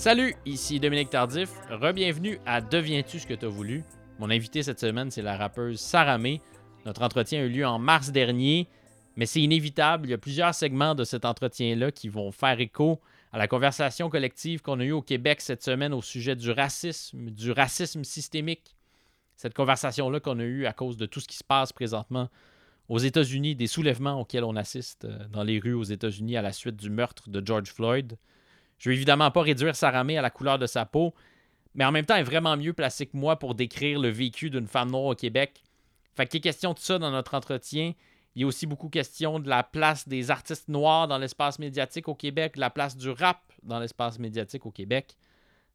Salut, ici Dominique Tardif. Rebienvenue à Deviens-tu ce que t'as voulu? Mon invité cette semaine, c'est la rappeuse Sarah May. Notre entretien a eu lieu en mars dernier, mais c'est inévitable. Il y a plusieurs segments de cet entretien-là qui vont faire écho à la conversation collective qu'on a eue au Québec cette semaine au sujet du racisme, du racisme systémique. Cette conversation-là qu'on a eue à cause de tout ce qui se passe présentement aux États-Unis, des soulèvements auxquels on assiste euh, dans les rues aux États-Unis à la suite du meurtre de George Floyd. Je vais évidemment pas réduire Sarah May à la couleur de sa peau, mais en même temps, elle est vraiment mieux placée que moi pour décrire le vécu d'une femme noire au Québec. Fait qu'il est question de ça dans notre entretien. Il y a aussi beaucoup question de la place des artistes noirs dans l'espace médiatique au Québec, la place du rap dans l'espace médiatique au Québec.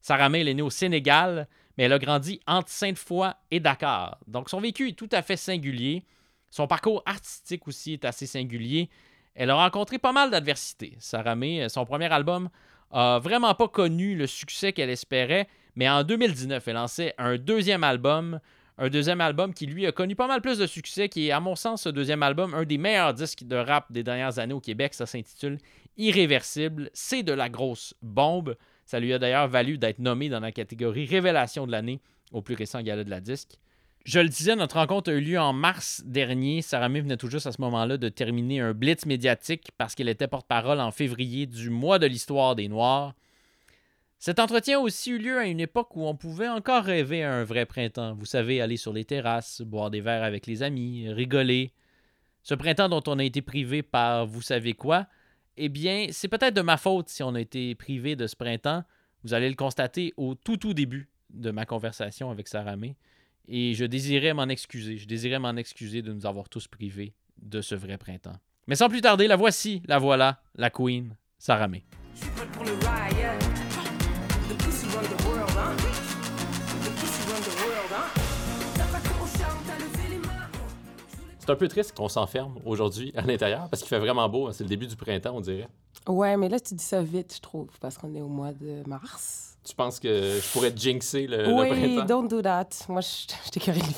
Sarah May, elle est née au Sénégal, mais elle a grandi entre Sainte-Foy et Dakar. Donc son vécu est tout à fait singulier. Son parcours artistique aussi est assez singulier. Elle a rencontré pas mal d'adversités. Sarah May, son premier album a vraiment pas connu le succès qu'elle espérait, mais en 2019, elle lançait un deuxième album, un deuxième album qui lui a connu pas mal plus de succès, qui est à mon sens ce deuxième album un des meilleurs disques de rap des dernières années au Québec, ça s'intitule Irréversible, c'est de la grosse bombe. Ça lui a d'ailleurs valu d'être nommé dans la catégorie Révélation de l'année au plus récent gala de la disque. Je le disais, notre rencontre a eu lieu en mars dernier. Sarah venait tout juste à ce moment-là de terminer un blitz médiatique parce qu'elle était porte-parole en février du mois de l'histoire des Noirs. Cet entretien a aussi eu lieu à une époque où on pouvait encore rêver à un vrai printemps. Vous savez, aller sur les terrasses, boire des verres avec les amis, rigoler. Ce printemps dont on a été privé par vous savez quoi, eh bien, c'est peut-être de ma faute si on a été privé de ce printemps. Vous allez le constater au tout tout début de ma conversation avec Sarah. Et je désirais m'en excuser. Je désirais m'en excuser de nous avoir tous privés de ce vrai printemps. Mais sans plus tarder, la voici, la voilà, la Queen, Sarah May. C'est un peu triste qu'on s'enferme aujourd'hui à l'intérieur parce qu'il fait vraiment beau. hein. C'est le début du printemps, on dirait. Ouais, mais là, tu dis ça vite, je trouve, parce qu'on est au mois de mars. Tu penses que je pourrais jinxer le, le oui, printemps? don't do that. Moi, je carré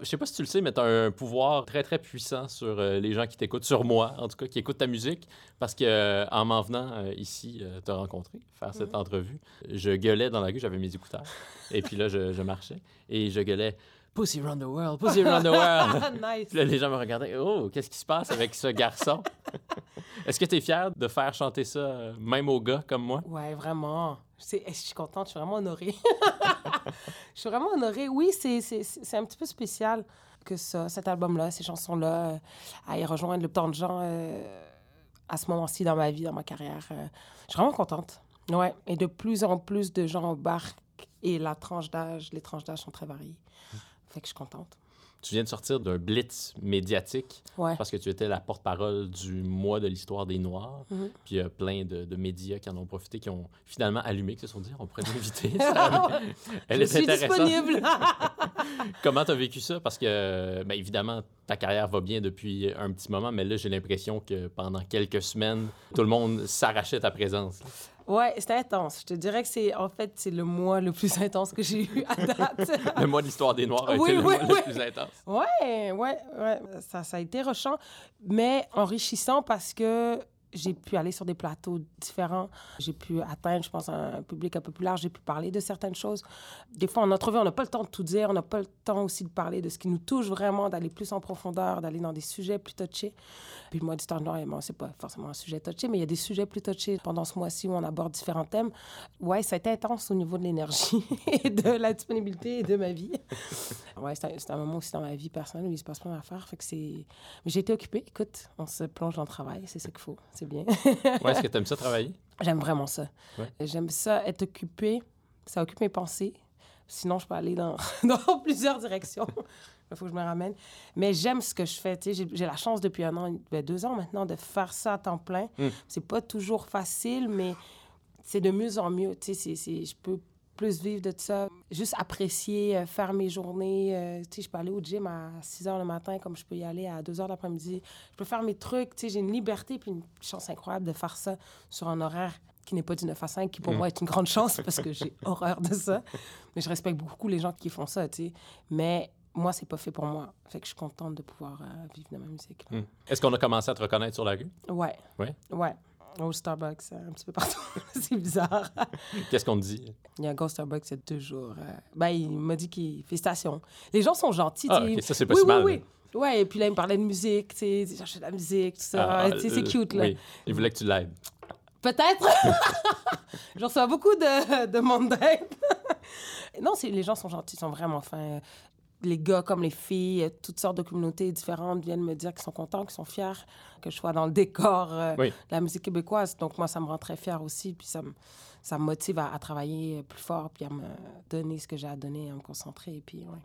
Je sais pas si tu le sais, mais tu as un pouvoir très très puissant sur euh, les gens qui t'écoutent, sur moi en tout cas, qui écoutent ta musique, parce que euh, en m'en venant euh, ici euh, te rencontrer, faire cette entrevue, je gueulais dans la rue, j'avais mes écouteurs, et puis là je, je marchais et je gueulais Pussy Run the World, Pussy Run the World. nice. Puis là les gens me regardaient, oh qu'est-ce qui se passe avec ce garçon? Est-ce que tu es fier de faire chanter ça euh, même aux gars comme moi? Ouais, vraiment. C'est- Je suis contente, je suis vraiment honorée. je suis vraiment honorée. Oui, c'est- c'est c'est un petit peu spécial que ça, cet album-là, ces chansons-là, euh, aillent rejoindre le temps de gens euh, à ce moment-ci dans ma vie, dans ma carrière. euh. je suis vraiment contente. Ouais, et de plus en plus de gens embarquent et la tranche d'âge, les tranches d'âge sont très variées. Fait que je suis contente. Tu viens de sortir d'un blitz médiatique Ouais. parce que tu étais la porte-parole du mois de l'histoire des Noirs. Mhm. Puis il y a plein de, de médias qui en ont profité, qui ont finalement allumé, qui se sont dit on pourrait l'inviter. Elle est disponible. Comment tu as vécu ça? Parce que, ben, évidemment, ta carrière va bien depuis un petit moment, mais là, j'ai l'impression que pendant quelques semaines, tout le monde s'arrachait ta présence. Ouais, c'était intense. Je te dirais que c'est, en fait, c'est le mois le plus intense que j'ai eu à date. Le mois de l'histoire des Noirs a Oui, été le mois oui. le plus intense. Ouais, ouais, ouais. Ça, ça a été rochant, mais enrichissant parce que j'ai pu aller sur des plateaux différents. J'ai pu atteindre, je pense, un public un peu plus large. J'ai pu parler de certaines choses. Des fois, en entrevue, on n'a pas le temps de tout dire. On n'a pas le temps aussi de parler de ce qui nous touche vraiment, d'aller plus en profondeur, d'aller dans des sujets plus touchés. Puis le mois d'histoire noire, bon, c'est pas forcément un sujet touché, mais il y a des sujets plus touchés pendant ce mois-ci où on aborde différents thèmes. Ouais, ça a été intense au niveau de l'énergie et de la disponibilité et de ma vie. Ouais, c'est un, moment aussi dans ma vie personnelle où il se passe plein d'affaires. Fait que c'est... Mais j'ai été occupée. Écoute, on se plonge dans le travail, c'est ça qu'il faut. C'est bien. Ouais, Est-ce que tu aimes ça travailler? J'aime vraiment ça. Ouais. J'aime ça, être occupée. Ça occupe mes pensées. Sinon, je peux aller dans, dans plusieurs directions. Il faut que je me ramène. Mais j'aime ce que je fais. J'ai la chance depuis un an, ben, deux ans maintenant, de faire ça à temps plein. Mm. C'est pas toujours facile, mais c'est de mieux en mieux. Je peux plus vivre de ça. Juste apprécier, euh, faire mes journées. euh, tu sais, je peux aller au gym à 6 heures le matin comme je peux y aller à 2 heures l'après-midi. Je peux faire mes trucs. Tu sais, j'ai une liberté puis une chance incroyable de faire ça sur un horaire qui n'est pas du 9 à 5, qui pour Mm. moi est une grande chance parce que j'ai horreur de ça. Mais je respecte beaucoup les gens qui font ça, tu sais. Mais moi, c'est pas fait pour moi. Fait que je suis contente de pouvoir euh, vivre de ma musique. Hmm. Est-ce qu'on a commencé à te reconnaître sur la rue? Ouais. Ouais? Ouais. Au Starbucks, un petit peu partout. c'est bizarre. Qu'est-ce qu'on te dit? Il y a un gars au Starbucks, c'est deux jours. Euh, ben, il m'a dit qu'il. Félicitations. Les gens sont gentils. Ah, tu sais. ok, ça, c'est pas oui, si mal. oui, oui. Ouais, et puis là, il me parlait de musique, tu sais, cherchait de la musique, tout ça. Ah, sais, euh, c'est cute, là. Oui, il voulait que tu l'aides. Peut-être. je reçois beaucoup de, de monde d'aide. non, c'est, les gens sont gentils, ils sont vraiment fins. Les gars comme les filles, toutes sortes de communautés différentes viennent me dire qu'ils sont contents, qu'ils sont fiers que je sois dans le décor euh, Oui. de la musique québécoise. Donc moi, ça me rend très fière aussi, puis ça me, ça me motive à, à travailler plus fort, puis à me donner ce que j'ai à donner, à me concentrer, puis ouais.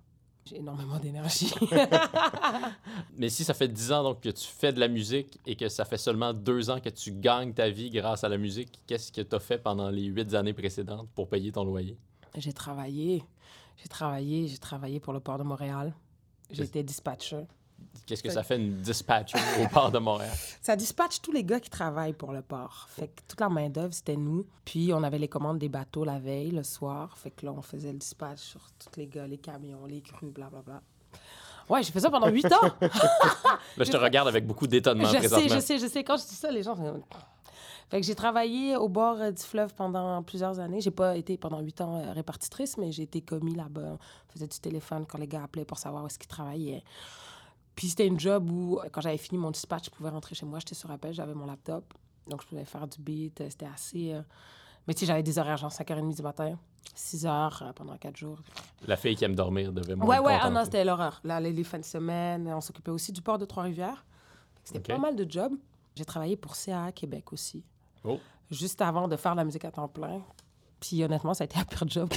J'ai énormément d'énergie. Mais si ça fait 10 ans donc, que tu fais de la musique et que ça fait seulement deux ans que tu gagnes ta vie grâce à la musique, qu'est-ce que tu as fait pendant les huit années précédentes pour payer ton loyer? J'ai travaillé, j'ai travaillé, j'ai travaillé pour le port de Montréal. Été dispatcher. Qu'est-ce que ça fait une dispatcher au port de Montréal? Ça dispatche tous les gars qui travaillent pour le port. Fait que toute la main-d'œuvre, c'était nous. Puis on avait les commandes des bateaux la veille, le soir. Fait que là, on faisait le dispatch sur tous les gars, les camions, les crues, blablabla. Ouais, j'ai fait ça pendant huit ans. Là, je te regarde avec beaucoup d'étonnement je sais, je sais, je sais. Quand je dis ça, les gens. Fait que j'ai travaillé au bord euh, du fleuve pendant plusieurs années. J'ai pas été pendant huit ans euh, répartitrice, mais j'ai été commis là-bas. On faisait du téléphone quand les gars appelaient pour savoir où est-ce qu'ils travaillaient. Puis c'était une job où, euh, quand j'avais fini mon dispatch, je pouvais rentrer chez moi. J'étais sur appel, j'avais mon laptop. Donc, je pouvais faire du beat. C'était assez. euh, Mais tu sais, j'avais des horaires, genre 5h30 du matin, 6h euh, pendant quatre jours. La fille qui aime dormir devait moins Ouais, ouais, ah non, c'était l'horreur. Là, les, les fins de semaine, on s'occupait aussi du port de Trois-Rivières. C'était pas mal de jobs. J'ai travaillé pour CAA Québec aussi, Oh, juste avant de faire la musique à temps plein. Puis honnêtement, ça a été la pire job.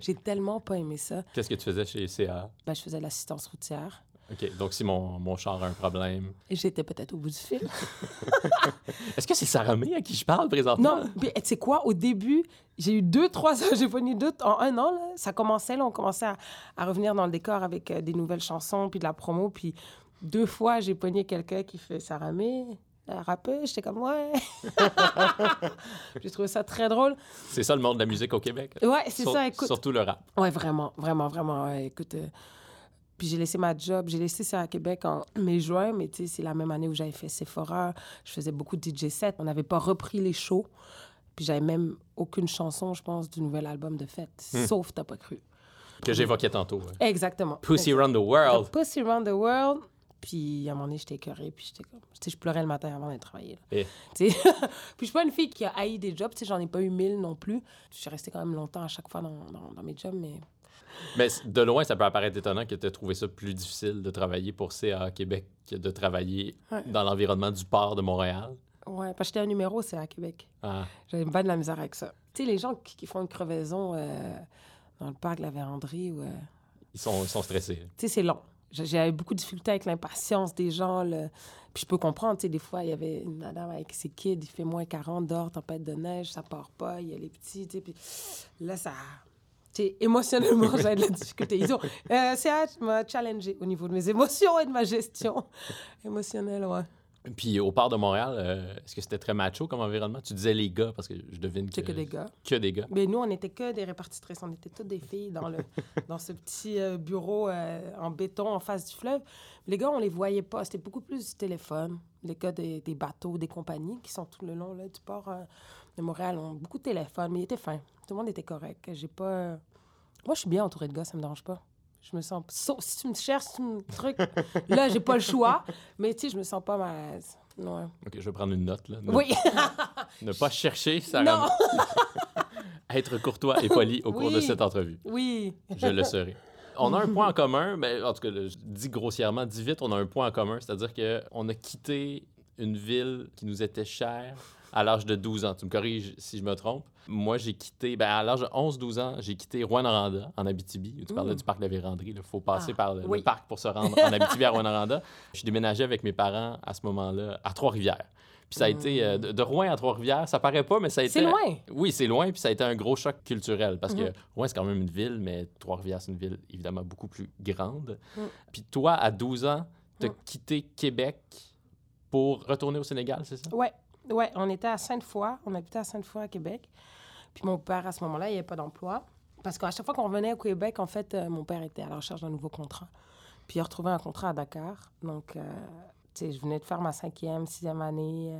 j'ai- tellement pas aimé ça. qu'est-ce que tu faisais chez CA? Ben, je faisais de l'assistance routière. OK, donc si mon, mon char a un problème... Et j'étais peut-être au bout du fil. Est-ce que c'est Sarah May à qui je parle présentement? Non, mais tu sais quoi, au début, j'ai eu deux, trois, j'ai pogné deux, en un an, là, ça commençait, là, on commençait à, à revenir dans le décor avec euh, des nouvelles chansons, puis de la promo, puis deux fois, j'ai pogné quelqu'un qui fait Sarah May, rappeuse, j'étais comme, ouais. j'ai trouvé ça très drôle. C'est ça le monde de la musique au Québec? Ouais, c'est Sur- ça, écoute. Surtout le rap. Ouais, vraiment, vraiment, vraiment. ouais, écoute, euh, puis j'ai laissé ma job. J'ai laissé ça à Québec en mai-juin, mais tu sais, c'est la même année où j'avais fait Sephora. Je faisais beaucoup de DJ set. On n'avait pas repris les shows. Puis j'avais même aucune chanson, je pense, du nouvel album de fête. Hmm. Sauf T'as pas cru. Que j'évoquais tantôt. ouais. Exactement. Pussy Around the World. Pussy Around the World. Puis à un moment donné, j'étais écœurée. Puis j'étais comme. Tu sais, je pleurais le matin avant d'aller travailler. là. Eh. Puis je suis pas une fille qui a haï des jobs. Tu sais, j'en ai pas eu mille non plus. Je suis restée quand même longtemps à chaque fois dans, dans, dans mes jobs, mais. Mais de loin, ça peut apparaître étonnant que tu aies trouvé ça plus difficile de travailler pour CA Québec que de travailler Ouais. dans l'environnement du port de Montréal. Ouais, parce que j'étais un numéro, c'est à Québec. Ah, J'avais pas de la misère avec ça. Tu sais, les gens qui, qui font une crevaison euh, dans le parc de la Vérandrie, ou, euh, ils, sont, ils sont stressés. tu sais, c'est long. J'avais beaucoup de difficultés avec l'impatience des gens. le- Puis je peux comprendre, tu sais, des fois, il y avait une madame avec ses kids, il fait moins 40 dehors, tempête de neige, ça part pas, il y a les petits, tu sais, puis là, ça... Tu sais, émotionnellement, j'avais de la difficulté. Ils ont... Euh, CH m'a challengé au niveau de mes émotions et de ma gestion émotionnelle, ouais. Puis au port de Montréal, euh, est-ce que c'était très macho comme environnement? Tu disais les gars, parce que je devine que... C'est que des gars. Que des gars. Mais nous, on n'était que des répartitrices. On était toutes des filles dans, le, dans ce petit euh, bureau euh, en béton en face du fleuve. Les gars, on les voyait pas. C'était beaucoup plus du téléphone. Les gars des, des bateaux, des compagnies qui sont tout le long là, du port de Montréal ont beaucoup de téléphone, mais ils étaient fins. Tout le monde était correct. J'ai pas... Moi, je suis bien entourée de gars, ça me dérange pas. Je me sens... Sauf si tu me cherches, si tu me truc, là, j'ai pas le choix. Mais tu sais, je me sens pas mal à l'aise. Ouais. OK, je vais prendre une note. Là. Ne, Oui. ne pas chercher, ça non. être courtois et poli au cours de cette entrevue. Oui. Je le serai. On a un point en commun, mais en tout cas, je dis grossièrement, dis vite, on a un point en commun, c'est-à-dire qu'on a quitté une ville qui nous était chère à l'âge de 12 ans. Tu me corriges si je me trompe. Moi, j'ai quitté, ben, à l'âge de 11-12 ans, j'ai quitté Rouen-Noranda, en Abitibi. Tu parlais Mmh. du parc de la Vérandrie. Il faut passer Ah, par le, parc pour se rendre en Abitibi à Rouen-Noranda. Je suis déménagé avec mes parents à ce moment-là à Trois-Rivières. Puis ça a été euh, de, de Rouen à Trois-Rivières, ça paraît pas, mais ça a été. C'est loin. Oui, c'est loin, puis ça a été un gros choc culturel parce que Mhm. Rouen, c'est quand même une ville, mais Trois-Rivières, c'est une ville évidemment beaucoup plus grande. Mhm. Puis toi, à 12 ans, tu as Mhm. quitté Québec pour retourner au Sénégal, c'est ça? Ouais, ouais, on était à Sainte-Foy, on habitait à Sainte-Foy à Québec. Puis mon père, à ce moment-là, il n'y avait pas d'emploi. Parce qu'à chaque fois qu'on revenait au Québec, en fait, euh, mon père était à la recherche d'un nouveau contrat. Puis il a retrouvé un contrat à Dakar. Donc, euh, tu sais, je venais de faire ma cinquième, sixième année.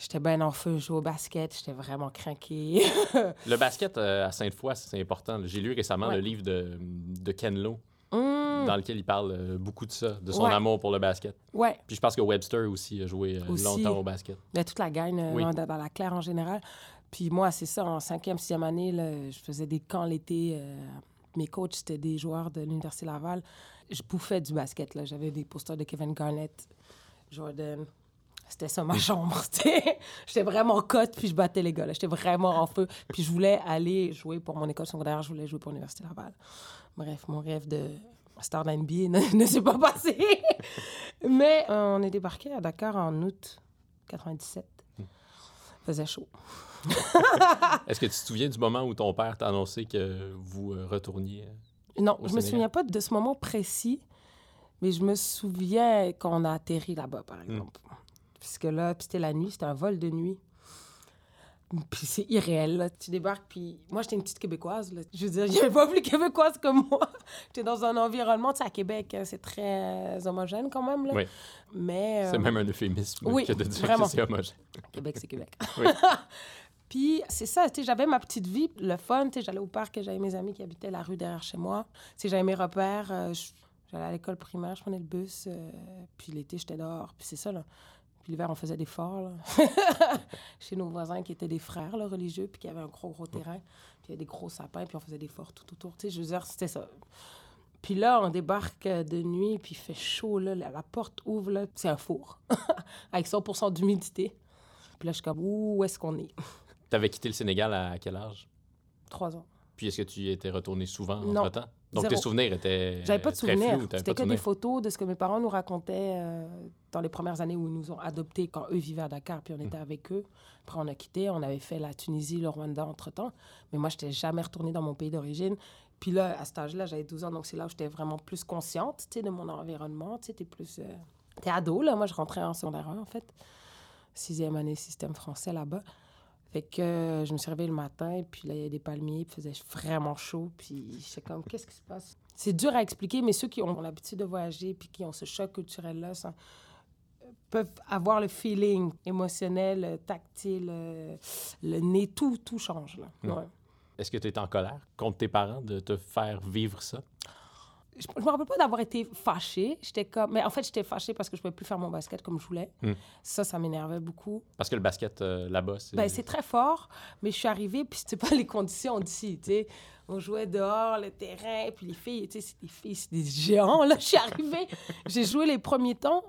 J'étais bien en feu, je jouais au basket, j'étais vraiment craquée. le basket euh, à Sainte-Foy, c'est important. J'ai lu récemment le livre de, de Ken Lo, Hum, dans lequel il parle euh, beaucoup de ça, de son Ouais. amour pour le basket. Ouais, Puis je pense que Webster aussi a joué euh, Aussi. longtemps au basket. Ben, toute la gang euh, Oui. dans, dans la claire en général. Puis moi, c'est ça, en cinquième, sixième année, là, je faisais des camps l'été. euh, mes coachs, c'était des joueurs de l'Université Laval. Je bouffais du basket. là. J'avais des posters de Kevin Garnett, Jordan. C'était ça ma chambre. J'étais vraiment cote, puis je battais les gars. là. J'étais vraiment en feu. Puis je voulais aller jouer pour mon école secondaire. Je voulais jouer pour l'Université Laval. Bref, mon rêve de star de la NBA ne, ne s'est pas passé. Mais euh, on est débarqué à Dakar en août 97. Faisait chaud. Est-ce que tu te souviens du moment où ton père t'a annoncé que vous euh, retourniez? euh? Non, Au je me souviens pas de ce moment précis, mais je me souviens qu'on a atterri là-bas, par exemple. Puisque là, c'était la nuit, c'était un vol de nuit. Puis c'est irréel, là. Tu débarques, puis moi, j'étais une petite Québécoise, là. Je veux dire, il n'y avait pas plus Québécoise que moi. J'étais dans un environnement, tu sais, à Québec, hein, c'est très euh, homogène quand même, là. Oui. Mais... C'est euh, même un euphémisme oui, que de dire vraiment. que c'est homogène. Québec, c'est Québec. Oui. Puis c'est ça, tu sais, j'avais ma petite vie, le fun, tu sais, j'allais au parc, j'avais mes amis qui habitaient la rue derrière chez moi. Tu sais, j'avais mes repères, euh, j'allais à l'école primaire, je prenais le bus, euh, puis l'été, j'étais dehors, puis c'est ça, là. Puis l'hiver, on faisait des forts, là. chez nos voisins qui étaient des frères, là, religieux, puis qui avaient un gros, gros terrain, puis il y avait des gros sapins, puis on faisait des forts tout autour, tu sais, je veux dire, c'était ça. Puis là, on débarque euh, de nuit, puis il fait chaud, là, la, porte ouvre, là, c'est un four, avec 100% d'humidité. Puis là, je suis comme, où est-ce qu'on est? T'avais quitté le Sénégal à quel âge? Trois ans. Puis est-ce que tu y étais retourné souvent Non. entre-temps? Donc Zéro. tes souvenirs étaient J'avais pas de très souvenirs. C'était que de des photos de ce que mes parents nous racontaient euh, dans les premières années où ils nous ont adoptés quand eux vivaient à Dakar, puis on était avec eux. Après, on a quitté, on avait fait la Tunisie, le Rwanda entre-temps. Mais moi, je n'étais jamais retournée dans mon pays d'origine. Puis là, à cet âge-là, j'avais 12 ans, donc c'est là où j'étais vraiment plus consciente, tu sais, de mon environnement. Tu sais, t'es plus... euh, T'es ado, là. Moi, je rentrais en secondaire 1, en fait. Sixième année système français là-bas. Fait que euh, je me suis réveillée le matin, puis là, il y a des palmiers, puis il faisait vraiment chaud, puis j'étais comme, qu'est-ce qui se passe? C'est dur à expliquer, mais ceux qui ont l'habitude de voyager, puis qui ont ce choc culturel-là, ça- peuvent avoir le feeling émotionnel, euh, tactile, euh, le nez, tout, tout change, là. Ouais. Est-ce que tu étais en colère contre tes parents de te faire vivre ça? Je, je me rappelle pas d'avoir été fâchée. J'étais comme... Mais en fait, j'étais fâchée parce que je pouvais plus faire mon basket comme je voulais. Mm. Ça, ça m'énervait beaucoup. Parce que le basket euh, là-bas, c'est... Ben, c'est très fort, mais je suis arrivée, puis c'était pas les conditions d'ici. On jouait dehors, le terrain, puis les filles, les filles, c'est des géants, là. Je suis arrivée, j'ai joué les premiers temps.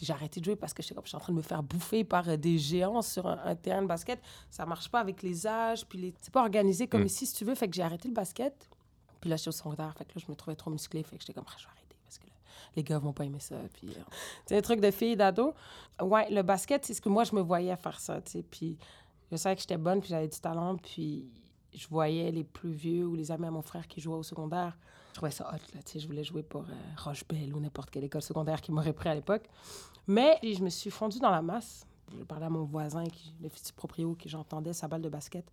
J'ai arrêté de jouer parce que comme, je suis en train de me faire bouffer par euh, des géants sur un, un terrain de basket. Ça marche pas avec les âges, puis les... c'est pas organisé comme Mm. ici, si tu veux. Fait que j'ai arrêté le basket. Puis là, j'étais au secondaire, fait que là, je me trouvais trop musclée. Fait que j'étais comme, Ah, je vais arrêter parce que là, les gars vont pas aimer ça. Puis, euh, c'est un truc de fille, d'ado. Ouais, le basket, c'est ce que moi, je me voyais faire ça, tu sais. Puis je savais que j'étais bonne, puis j'avais du talent, puis je voyais les plus vieux ou les amis à mon frère qui jouaient au secondaire. Je trouvais ça hot, là. Je voulais jouer pour euh, ou n'importe quelle école secondaire qui m'aurait pris à l'époque. Mais je me suis fondue dans la masse. Je parlais à mon voisin, qui, le futur proprio, qui j'entendais sa balle de basket.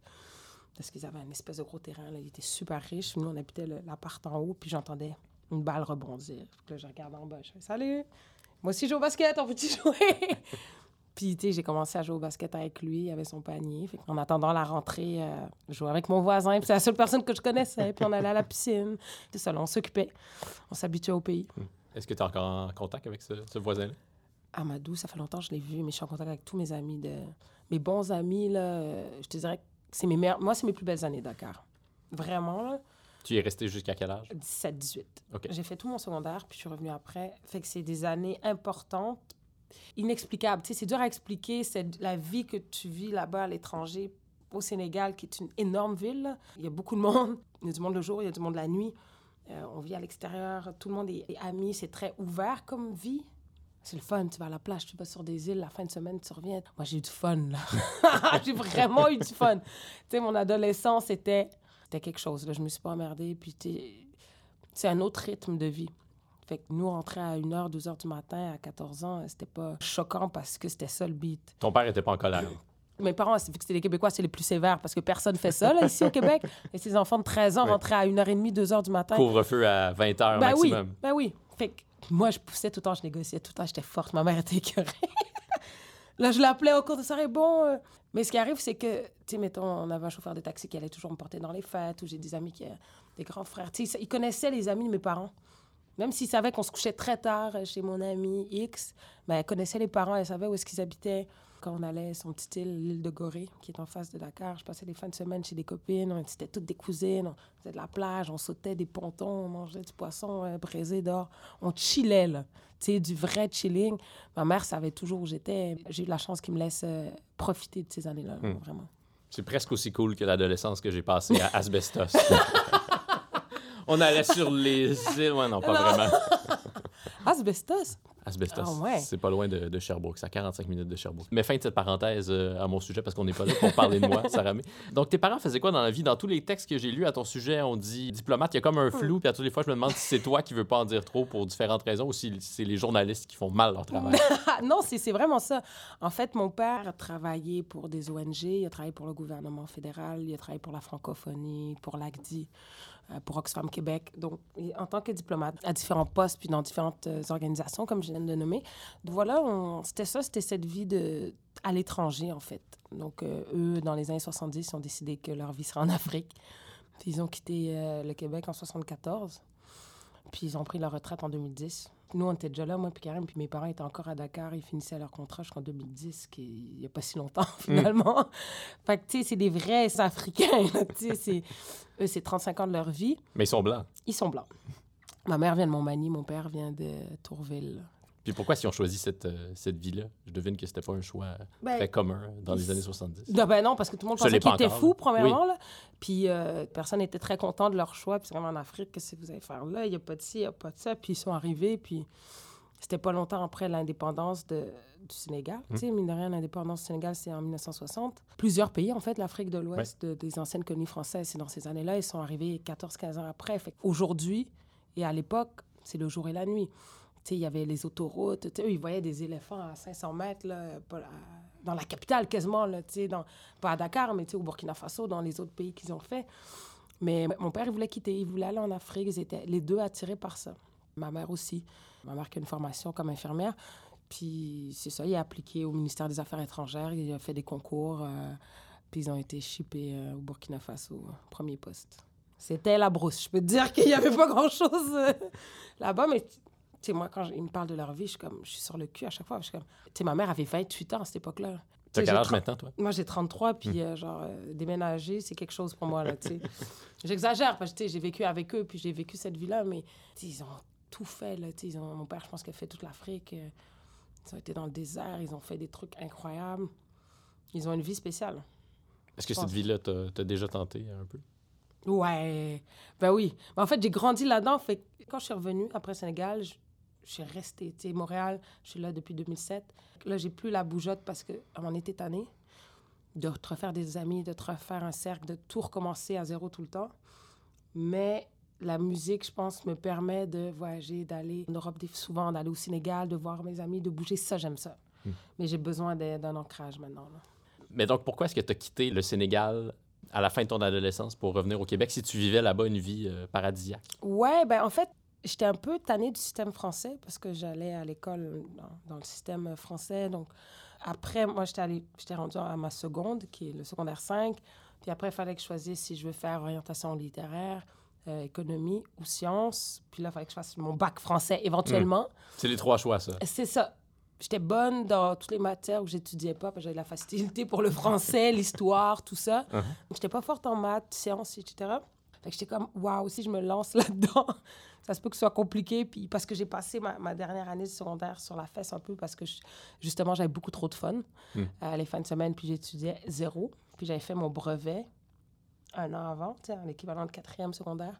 Parce qu'ils avaient un espèce de gros terrain, là. Ils étaient super riches. Nous, on habitait l'appart en haut, puis j'entendais une balle rebondir. Là, je regardais en bas. Je fais Salut! Moi aussi, je joue au basket, on peut-tu jouer? Puis, tu sais, j'ai commencé à jouer au basket avec lui, il avait son panier. Fait en attendant la rentrée, euh, je jouais avec mon voisin, puis c'est la seule personne que je connaissais. Puis on allait à la piscine. C'est ça, on s'occupait. On s'habituait au pays. Est-ce que tu es encore en contact avec ce, ce voisin-là? Amadou, ça fait longtemps que je l'ai vu, mais je suis en contact avec tous mes amis. De... Mes bons amis, là, je te dirais que c'est mes meilleurs... Moi, c'est mes plus belles années, Dakar. Vraiment, là. Tu y es resté jusqu'à quel âge? 17-18. OK. J'ai fait tout mon secondaire, puis je suis revenue après. Fait que c'est des années importantes, inexplicables. Tu sais, c'est dur à expliquer, c'est la vie que tu vis là-bas à l'étranger, au Sénégal, qui est une énorme ville. Il y a beaucoup de monde. Il y a du monde le jour, il y a du monde la nuit. Euh, on vit à l'extérieur, tout le monde est, ami, c'est très ouvert comme vie. C'est le fun, tu vas à la plage, tu vas sur des îles, la fin de semaine, tu reviens. Moi, j'ai eu du fun, là. j'ai vraiment eu du fun. Tu sais, mon adolescence, c'était c'était quelque chose. Là. Je me suis pas emmerdée. Puis c'est un autre rythme de vie. Fait que nous, rentrer à 1h, 2h du matin à 14 ans, c'était pas choquant parce que c'était ça le beat. Ton père était pas en colère. Mes parents, c'est- vu que c'était les Québécois, c'est les plus sévères parce que personne fait ça là, ici au Québec. Et ces enfants de 13 ans Ouais. rentraient à 1h30, 2h du matin. Couvre-feu à 20 h Ben oui, maximum. ben oui. Fait que moi, je poussais tout le temps, je négociais tout le temps, j'étais forte. Ma mère était écœurée. Là, je l'appelais au cours de soirée, bon. euh. Mais ce qui arrive, c'est que, tu sais, mettons, on avait un chauffeur de taxi qui allait toujours me porter dans les fêtes, ou j'ai des amis qui, des grands frères. Tu sais, ils connaissaient les amis de mes parents. Même s'ils savaient qu'on se couchait très tard euh, chez mon ami X, ben, elle connaissait les parents, elle savait où est-ce qu'ils habitaient. Quand on allait à son petite île, l'île de Gorée, qui est en face de Dakar, je passais des fins de semaine chez des copines, on était toutes des cousines, on faisait de la plage, on sautait des pontons, on mangeait du poisson euh, braisé dehors. On chillait, là. Tu sais, du vrai chilling. Ma mère savait toujours où j'étais. J'ai eu la chance qu'il me laisse euh, profiter de ces années-là, là, Hmm. vraiment. C'est presque aussi cool que l'adolescence que j'ai passée à Asbestos. On allait sur les îles. Ouais, non, pas Non. vraiment. Asbestos? Asbestos. Ah ouais. C'est pas loin de, de Sherbrooke. C'est à 45 minutes de Sherbrooke. Mais fin de cette parenthèse euh, à mon sujet parce qu'on n'est pas là pour parler de moi, Sarah May. Donc, tes parents faisaient quoi dans la vie? Dans tous les textes que j'ai lus à ton sujet, on dit diplomate. Il y a comme un flou. Puis à toutes les fois, je me demande si c'est toi qui veux pas en dire trop pour différentes raisons ou si c'est les journalistes qui font mal leur travail. Non, c'est vraiment ça. En fait, mon père a travaillé pour des ONG, il a travaillé pour le gouvernement fédéral, il a travaillé pour la francophonie, pour l'ACDI, pour Oxfam Québec. Donc, en tant que diplomate, à différents postes, puis dans différentes euh, organisations, comme je viens de nommer. Donc, voilà, c'était ça, c'était cette vie de, à l'étranger, en fait. Donc, euh, eux, dans les années 70, ils ont décidé que leur vie serait en Afrique. Ils ont quitté euh, le Québec en 74. Puis ils ont pris leur retraite en 2010. Nous, on était déjà là, moi puis Karim, puis mes parents étaient encore à Dakar. Ils finissaient leur contrat jusqu'en 2010, qui il n'y a pas si longtemps, finalement. Fait que, tu sais, c'est des vrais Africains, tu sais. c'est- Eux, c'est 35 ans de leur vie. Mais ils sont blancs. Ils sont blancs. Ma mère vient de Montmagny, mon père vient de Tourville. Puis pourquoi s'ils ont choisi cette, euh, cette vie-là? Je devine que c'était pas un choix euh, Ben, très commun dans les années 70. Non, ben non, parce que tout le monde pensait qu'ils étaient fous, premièrement. Là. Puis euh, personne n'était très content de leur choix. Puis c'est vraiment en Afrique, qu'est-ce que vous allez faire là? Il n'y a pas de ci, il n'y a pas de ça. Puis ils sont arrivés, puis c'était pas longtemps après l'indépendance de, du Sénégal. Hum. Tu sais, mine de rien, l'indépendance du Sénégal, c'est en 1960. Plusieurs pays, en fait, l'Afrique de l'Ouest, de- des anciennes colonies françaises, c'est dans ces années-là. Ils sont arrivés 14-15 ans après. Aujourd'hui et à l'époque, c'est le jour et la nuit. Il y avait les autoroutes. Eux, ils voyaient des éléphants à 500 mètres, là, dans la capitale quasiment, là, dans, pas à Dakar, mais au Burkina Faso, dans les autres pays qu'ils ont fait. Mais mon père, il voulait quitter, il voulait aller en Afrique. Ils étaient les deux attirés par ça. Ma mère aussi. Ma mère qui a une formation comme infirmière. Puis c'est ça, il a appliqué au ministère des Affaires étrangères, il a fait des concours, euh, puis ils ont été shippés euh, au Burkina Faso, euh, premier poste. C'était la brousse. Je peux te dire qu'il n'y avait pas grand-chose là-bas, mais tu sais, moi, quand ils me parlent de leur vie, je suis comme, je suis sur le cul à chaque fois. Je suis comme, tu sais, ma mère avait 28 ans à cette époque-là. T'as quel âge tra- maintenant, toi? moi, j'ai 33, puis euh, genre, euh, déménager, c'est quelque chose pour moi, là, tu sais. J'exagère, parce que, j'ai vécu avec eux, puis j'ai vécu cette vie-là, mais, ils ont tout fait, là, tu sais. ils ont- Mon père, je pense qu'il a fait toute l'Afrique. euh, ils ont été dans le désert, ils ont fait des trucs incroyables. Ils ont une vie spéciale. Est-ce que cette vie-là, t'as déjà tenté un peu? Ouais, ben oui. Mais en fait, j'ai grandi là-dedans. Fait quand je suis revenue après Sénégal, je, je suis restée. Tu sais, Montréal, je suis là depuis 2007. Là, j'ai plus la bougeotte parce que on était tanné de te refaire des amis, de te refaire un cercle, de tout recommencer à zéro tout le temps. Mais la musique, je pense, me permet de voyager, d'aller en Europe souvent, d'aller au Sénégal, de voir mes amis, de bouger. Ça, j'aime ça. Hmm. Mais j'ai besoin d'un ancrage maintenant. là. Mais donc, pourquoi est-ce que tu as quitté le Sénégal à la fin de ton adolescence pour revenir au Québec si tu vivais là-bas une vie euh, paradisiaque? Ouais, ben en fait, j'étais un peu tannée du système français parce que j'allais à l'école dans, dans le système français. Donc, après, moi, j'étais rendue à ma seconde, qui est le secondaire 5. Puis après, il fallait que je choisisse si je veux faire orientation littéraire, euh, économie ou sciences. Puis là, il fallait que je fasse mon bac français éventuellement. C'est les trois choix, ça. C'est ça. J'étais bonne dans toutes les matières où j'étudiais pas, parce que j'avais la facilité pour le français, l'histoire, tout ça. Donc, j'étais pas forte en maths, sciences, etc. Fait que j'étais comme, waouh, si je me lance là-dedans, ça se peut que ce soit compliqué. Puis parce que j'ai passé ma, ma dernière année de secondaire sur la fesse un peu, parce que je- justement, j'avais beaucoup trop de fun Hmm. euh, les fins de semaine, puis j'étudiais zéro. Puis j'avais fait mon brevet un an avant, tu sais, l'équivalent de quatrième secondaire.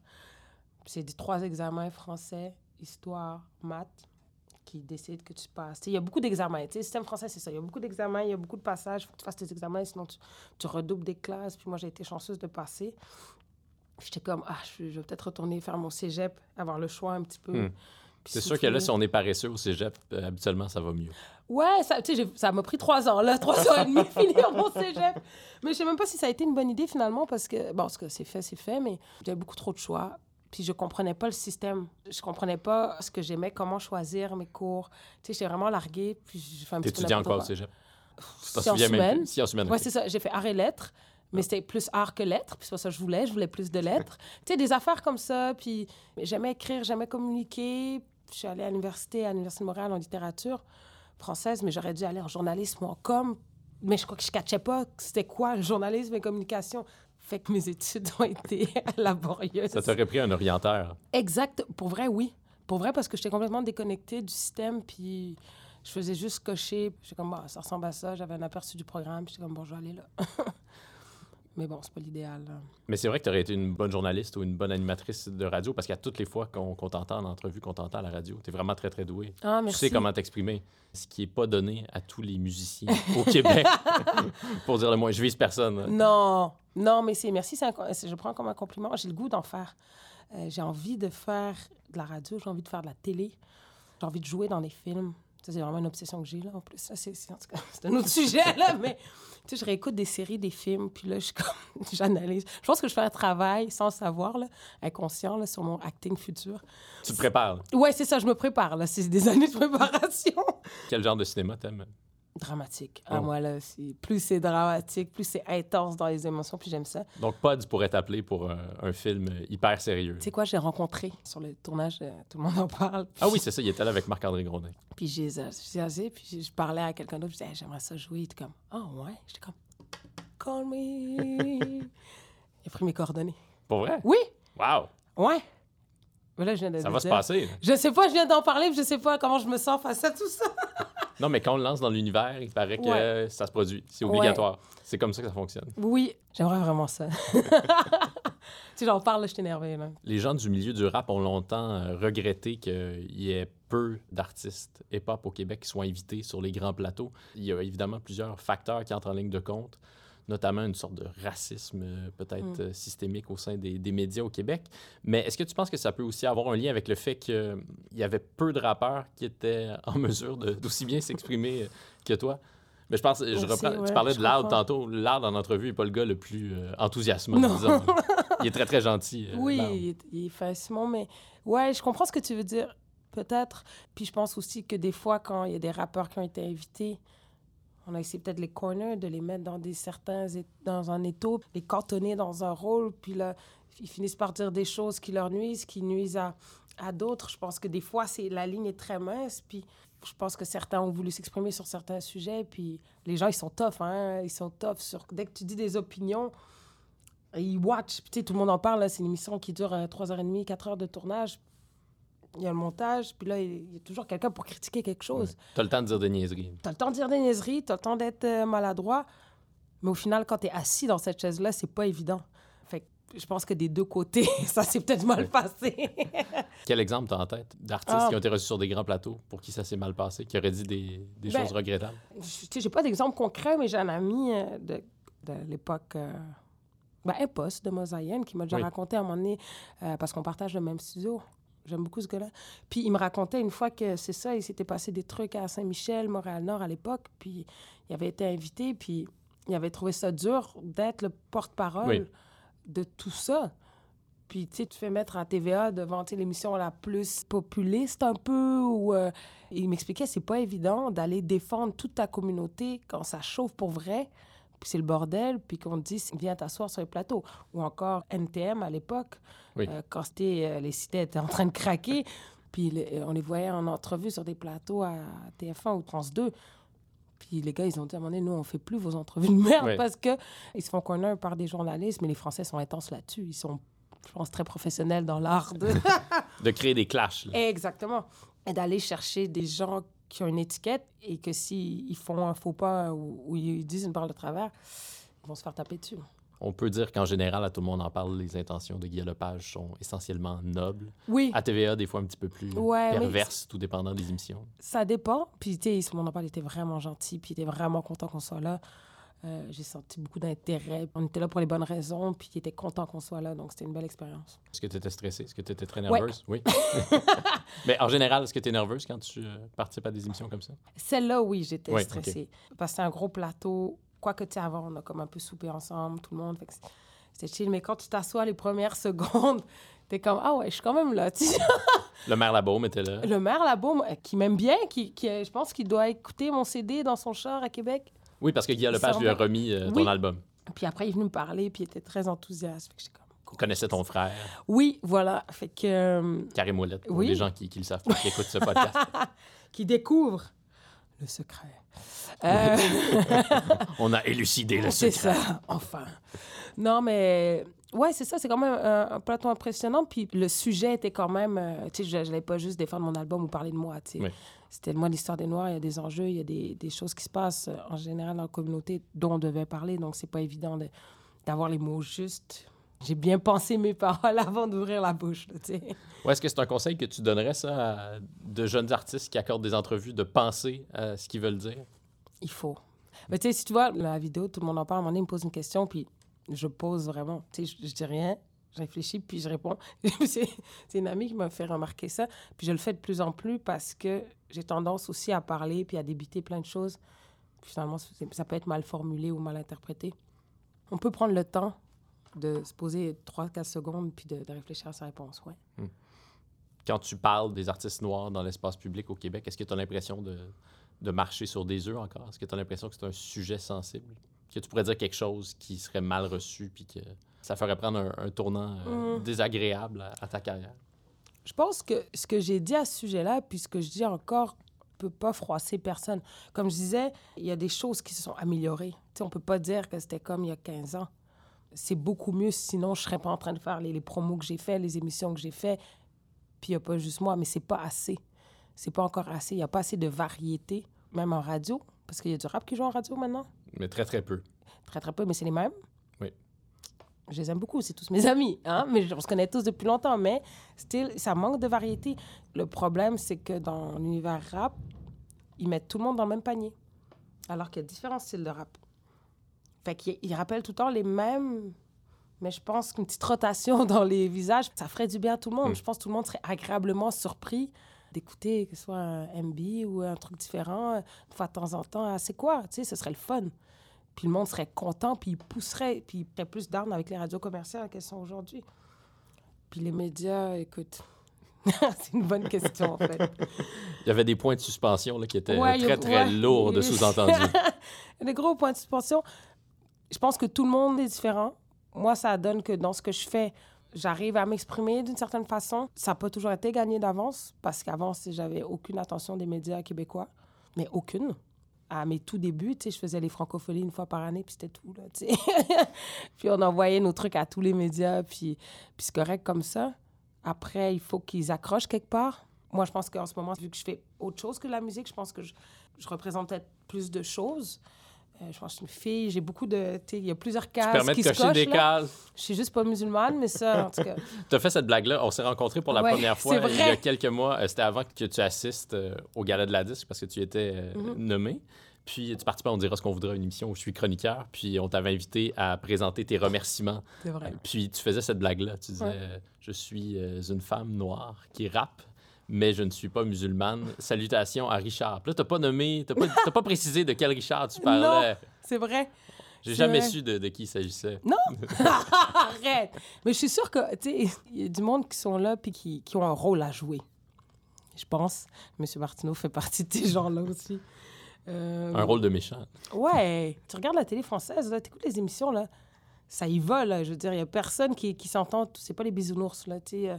C'est des trois examens français, histoire, maths qui décident que tu passes. Il y a beaucoup d'examens. Le système français, c'est ça. Il y a beaucoup d'examens, il y a beaucoup de passages. Il faut que tu fasses tes examens, sinon tu, tu redoubles des classes. Puis moi, j'ai été chanceuse de passer. J'étais comme, ah, je, vais peut-être retourner faire mon cégep, avoir le choix un petit peu. Hmm. C'est sûr que là, si on est paresseux au cégep, euh, habituellement, ça va mieux. Ouais, ça, tu sais, j'ai- ça m'a pris trois ans, là, trois ans et demi, finir mon cégep. Mais je sais même pas si ça a été une bonne idée finalement, parce que, bon, ce que c'est fait, c'est fait, mais j'avais beaucoup trop de choix. Puis je comprenais pas le système. Je comprenais pas ce que j'aimais, comment choisir mes cours. Tu sais, j'étais vraiment larguée. Puis j'ai fait un petit peu T'étudies en n'importe quoi au cégep? Sciences humaines. Sciences humaines, Ouais, c'est ça. J'ai fait art et lettres, mais c'était plus art que lettres. Puis c'est pas ça que je voulais. Je voulais plus de lettres. tu sais, des affaires comme ça. Puis j'aimais écrire, j'aimais communiquer. Je suis allée à l'université, à l'Université de Montréal en littérature française, mais j'aurais dû aller en journalisme ou en com. Mais je crois que je ne catchais pas c'était quoi le journalisme et communication. Fait que mes études ont été laborieuses. Ça t'aurait pris un orienteur. Exact. Pour vrai, oui. Pour vrai, parce que j'étais complètement déconnectée du système, puis je faisais juste cocher. J'étais comme, bah, ça ressemble à ça. J'avais un aperçu du programme, puis j'étais comme, bon, je vais aller là. Mais bon, c'est pas l'idéal. là. Mais c'est vrai que tu aurais été une bonne journaliste ou une bonne animatrice de radio parce qu'à toutes les fois qu'on t'entend en entrevue, qu'on t'entend à la radio, tu es vraiment très, très doué. Ah, Tu merci. sais comment t'exprimer. Ce qui n'est pas donné à tous les musiciens au Québec. Pour dire le moins, je vise personne. hein. Non, non, mais c'est merci, un je prends comme un compliment. J'ai le goût d'en faire. Euh, j'ai envie de faire de la radio, j'ai envie de faire de la télé, j'ai envie de jouer dans des films. Ça, c'est vraiment une obsession que j'ai, là, en plus. Ça, c'est, en tout cas, c'est un autre sujet, là, mais tu sais, je réécoute des séries, des films, puis là, je comme, j'analyse. Je pense que je fais un travail sans savoir, là, inconscient, là, sur mon acting futur. Tu te prépares. Ouais, c'est ça, je me prépare, là. C'est des années de préparation. Quel genre de cinéma t'aimes? Dramatique. Ah, Oh. moi, là, plus c'est dramatique, plus c'est intense dans les émotions, plus j'aime ça. Donc, Pod pourrait t'appeler pour un, un film hyper sérieux. Tu sais quoi, j'ai rencontré sur le tournage, de Tout le monde en parle. Ah oui, c'est ça, il était là avec Marc-André Grondin. Puis j'ai jasé, puis je parlais à quelqu'un d'autre, je disais, Hey, j'aimerais ça jouer. Il était comme, ah ouais. J'étais comme, call me. Il a pris mes coordonnées. Pour vrai? Oui, Wow! ouais. Mais là, je viens de Ça va se passer. là. Je sais pas, je viens d'en parler, puis je sais pas comment je me sens face à tout ça. Non, mais quand on le lance dans l'univers, il paraît que Ouais. ça se produit. C'est obligatoire. C'est comme ça que ça fonctionne. Oui, j'aimerais vraiment ça. si j'en parle, là, je suis énervée. Là. Les gens du milieu du rap ont longtemps euh, regretté qu'il y ait peu d'artistes hip-hop au Québec qui soient invités sur les grands plateaux. Il y a évidemment plusieurs facteurs qui entrent en ligne de compte, notamment une sorte de racisme euh, peut-être Mm. euh, systémique au sein des, des médias au Québec. Mais est-ce que tu penses que ça peut aussi avoir un lien avec le fait qu'il y avait peu de rappeurs qui étaient en mesure d'aussi bien s'exprimer euh, que toi? Mais je pense, je Aussi, reprends, ouais, tu parlais de comprends. tantôt. Loud en entrevue n'est pas le gars le plus euh, enthousiasmant, disons. Il est très, très gentil. euh, Oui, il est, il est facilement, mais ouais, je comprends ce que tu veux dire, peut-être. Puis je pense aussi que des fois, quand il y a des rappeurs qui ont été invités, on a essayé peut-être les corner, de les mettre dans des certains dans un étau, les cantonner dans un rôle, puis là, ils finissent par dire des choses qui leur nuisent, qui nuisent à, à d'autres. Je pense que des fois, c'est la ligne est très mince, puis je pense que certains ont voulu s'exprimer sur certains sujets, puis les gens, ils sont tough, hein? Ils sont tough sur... Dès que tu dis des opinions, ils watch. Puis, tout le monde en parle, c'est une émission qui dure euh, 3h30, 4 heures de tournage. Il y a le montage, puis là, il y a toujours quelqu'un pour critiquer quelque chose. Tu as le temps de dire des niaiseries. Tu as le temps de dire des niaiseries, tu as le temps d'être euh, maladroit, mais au final, quand tu es assis dans cette chaise-là, c'est pas évident. Fait que je pense que des deux côtés, ça s'est peut-être mal Ouais. passé. Quel exemple tu as en tête d'artistes Ah. qui ont été reçus sur des grands plateaux pour qui ça s'est mal passé, qui auraient dit des, des Ben, choses regrettables? Je- tu j'ai pas d'exemple concret, mais j'ai un ami euh, de, de l'époque, euh, ben, Impost de Mosaïenne, qui m'a déjà Oui. raconté à un moment donné, euh, parce qu'on partage le même studio. J'aime beaucoup ce gars-là. Puis il me racontait une fois que c'est ça, il s'était passé des trucs à Saint-Michel, Montréal-Nord à l'époque, puis il avait été invité, puis il avait trouvé ça dur d'être le porte-parole Oui. de tout ça. Puis, tu sais, tu fais mettre à TVA devant l'émission la plus populiste un peu. Ou, euh, il m'expliquait, c'est pas évident d'aller défendre toute ta communauté quand ça chauffe pour vrai. Puis c'est le bordel, puis qu'on te dit, viens t'asseoir sur le plateau. Ou encore NTM à l'époque, Oui. euh, quand c'était, euh, les cités étaient en train de craquer. Puis le- euh, on les voyait en entrevue sur des plateaux à TF1 ou France 2. Puis les gars, ils ont dit à un moment donné, nous, on fait plus vos entrevues de merde Oui. parce que ils se font corner par des journalistes, mais les Français sont intenses là-dessus. Ils sont, je pense, très professionnels dans l'art de... De créer des clashs. là. Exactement. Et d'aller chercher des gens qui ont une étiquette et que s'ils ils font un faux pas ou, ou ils disent une parole de travers, ils vont se faire taper dessus. On peut dire qu'en général, à tout le monde en parle, les intentions de Guy Lepage sont essentiellement nobles. Oui, À TVA, des fois un petit peu plus Ouais, perverses, tout dépendant des émissions. ça dépend. Puis, tu sais, ce moment il était vraiment gentil, puis il était vraiment content qu'on soit là. Euh, J'ai senti beaucoup d'intérêt. On était là pour les bonnes raisons, puis il était content qu'on soit là. Donc, c'était une belle expérience. Est-ce que tu étais stressée? Est-ce que tu étais très Ouais. nerveuse? Oui. Mais en général, est-ce que tu es nerveuse quand tu euh, participes à des émissions comme ça? Celle-là, oui, j'étais Ouais, stressée. Parce que c'est un gros plateau. Quoi que tu sais, avant, on a comme un peu soupé ensemble, tout le monde. Fait que c'est- c'était chill. Mais quand tu t'assois les premières secondes, t'es comme, ah ouais, je suis quand même là. Le maire Labaume était là. Le maire là-bas, moi, qui m'aime bien, qui, qui, euh, je pense qu'il doit écouter mon CD dans son char à Québec. Oui, parce que Guillaume Il Lepage lui a remis euh, ton Oui. album. Puis après, il est venu me parler, puis il était très enthousiaste. Fait que comme, Tu connaissais ton frère, Oui, voilà. Fait que. euh, Carré Mollette, pour Oui. les gens qui ne le savent pas, qui écoutent ce podcast. qui découvre le secret. Euh, On a élucidé le c'est secret. ça, enfin. Non, mais. Ouais, c'est ça, c'est quand même un, un plateau impressionnant. Puis le sujet était quand même. euh, tu sais, je n'allais pas juste défendre mon album ou parler de moi, tu sais. Oui. C'était moi l'histoire des Noirs, il y a des enjeux, il y a des, des choses qui se passent euh, en général dans la communauté dont on devait parler. Donc, c'est pas évident de- d'avoir les mots justes. J'ai bien pensé mes paroles avant d'ouvrir la bouche, là, tu sais. Ouais, Est-ce que c'est un conseil que tu donnerais, ça, à de jeunes artistes qui accordent des entrevues, de penser à ce qu'ils veulent dire? Il faut. Mais tu sais, si tu vois la vidéo, tout le monde en parle, à un moment donné, il me pose une question, puis je pose vraiment. Tu sais, je, dis rien, je réfléchis, puis je réponds. c'est une amie qui m'a fait remarquer ça. Puis je le fais de plus en plus parce que j'ai tendance aussi à parler, puis à débiter plein de choses. Puis finalement, ça peut être mal formulé ou mal interprété. On peut prendre le temps de se poser 3-4 secondes, puis de, réfléchir à sa réponse, ouais. Quand tu parles des artistes noirs dans l'espace public au Québec, est-ce que tu as l'impression de, de marcher sur des œufs encore? Est-ce que tu as l'impression que c'est un sujet sensible? Que tu pourrais dire quelque chose qui serait mal reçu, puis que ça ferait prendre un, un tournant euh, Mm. désagréable à, à ta carrière? Je pense que ce que j'ai dit à ce sujet-là, puis ce que je dis encore, peut pas froisser personne. Comme je disais, il y a des choses qui se sont améliorées. Sais, on peut pas dire que c'était comme il y a 15 ans. C'est beaucoup mieux, sinon je serais pas en train de faire les, les promos que j'ai fait, les émissions que j'ai fait. Puis il y a pas juste moi, mais c'est pas assez. C'est pas encore assez. Il y a pas assez de variété, même en radio, parce qu'il y a du rap qui joue en radio maintenant. Mais très, très peu. Très, très peu, mais c'est les mêmes? Oui. Je les aime beaucoup, c'est tous mes amis, hein? mais on se connaît tous depuis longtemps, mais still, ça manque de variété. Le problème, c'est que dans l'univers rap, ils mettent tout le monde dans le même panier, alors qu'il y a différents styles de rap. Fait qu'ils ils rappellent tout le temps les mêmes, mais je pense qu'une petite rotation dans les visages, ça ferait du bien à tout le monde. Mm. Je pense que tout le monde serait agréablement surpris d'écouter que ce soit un MB ou un truc différent, une fois de temps en temps. C'est quoi? Tu sais, ce serait le fun. Puis le monde serait content, puis il pousserait, puis il ferait plus d'armes avec les radios commerciales qu'elles sont aujourd'hui. Puis les médias, écoute, c'est une bonne question, en fait. Il y avait des points de suspension là, qui étaient Ouais, y très, a- très ouais. lourds de sous-entendus. Des gros points de suspension. Je pense que tout le monde est différent. Moi, ça donne que dans ce que je fais, j'arrive à m'exprimer d'une certaine façon. Ça n'a pas toujours été gagné d'avance, parce qu'avant, j'avais aucune attention des médias québécois, mais aucune. À mes tout débuts, tu sais, je faisais les francophonies une fois par année, puis c'était tout, là, puis on envoyait nos trucs à tous les médias, puis, puis c'est correct comme ça. Après, il faut qu'ils accrochent quelque part. Moi, je pense qu'en ce moment, vu que je fais autre chose que la musique, je pense que je représente peut-être plus de choses. Euh, je pense que je suis une fille, j'ai beaucoup de... Tu il y a plusieurs Tu cases permets qui de se cochent, des là. cases? Je suis juste pas musulmane, mais ça, en tout cas... Tu as fait cette blague-là. On s'est rencontrés pour la Ouais, première fois il y a quelques mois. Euh, C'était avant que tu assistes euh, au Gala de la Disque parce que tu étais euh, Mhm. nommé. Puis tu participais, on dira ce qu'on voudra, une émission où je suis chroniqueur. Puis on t'avait invité à présenter tes remerciements. C'est vrai. Puis tu faisais cette blague-là. Tu disais Ouais. Je suis une femme noire qui rappe, mais je ne suis pas musulmane. Salutations à Richard. Puis là, tu pas nommé, tu pas, t'as pas précisé de quel Richard tu parlais. C'est vrai. J'ai jamais vrai. su de, de qui il s'agissait. Non! Arrête! Mais je suis sûre que, tu sais, il y a du monde qui sont là puis qui, qui ont un rôle à jouer. Je pense. M. Martineau fait partie de ces gens-là aussi. Euh, Un rôle de méchant. Ouais. Tu regardes la télé française, là, t'écoutes les émissions, là. Ça y va, là. Je veux dire, il y a personne qui, qui s'entend. C'est pas les bisounours, là. Tu sais, euh,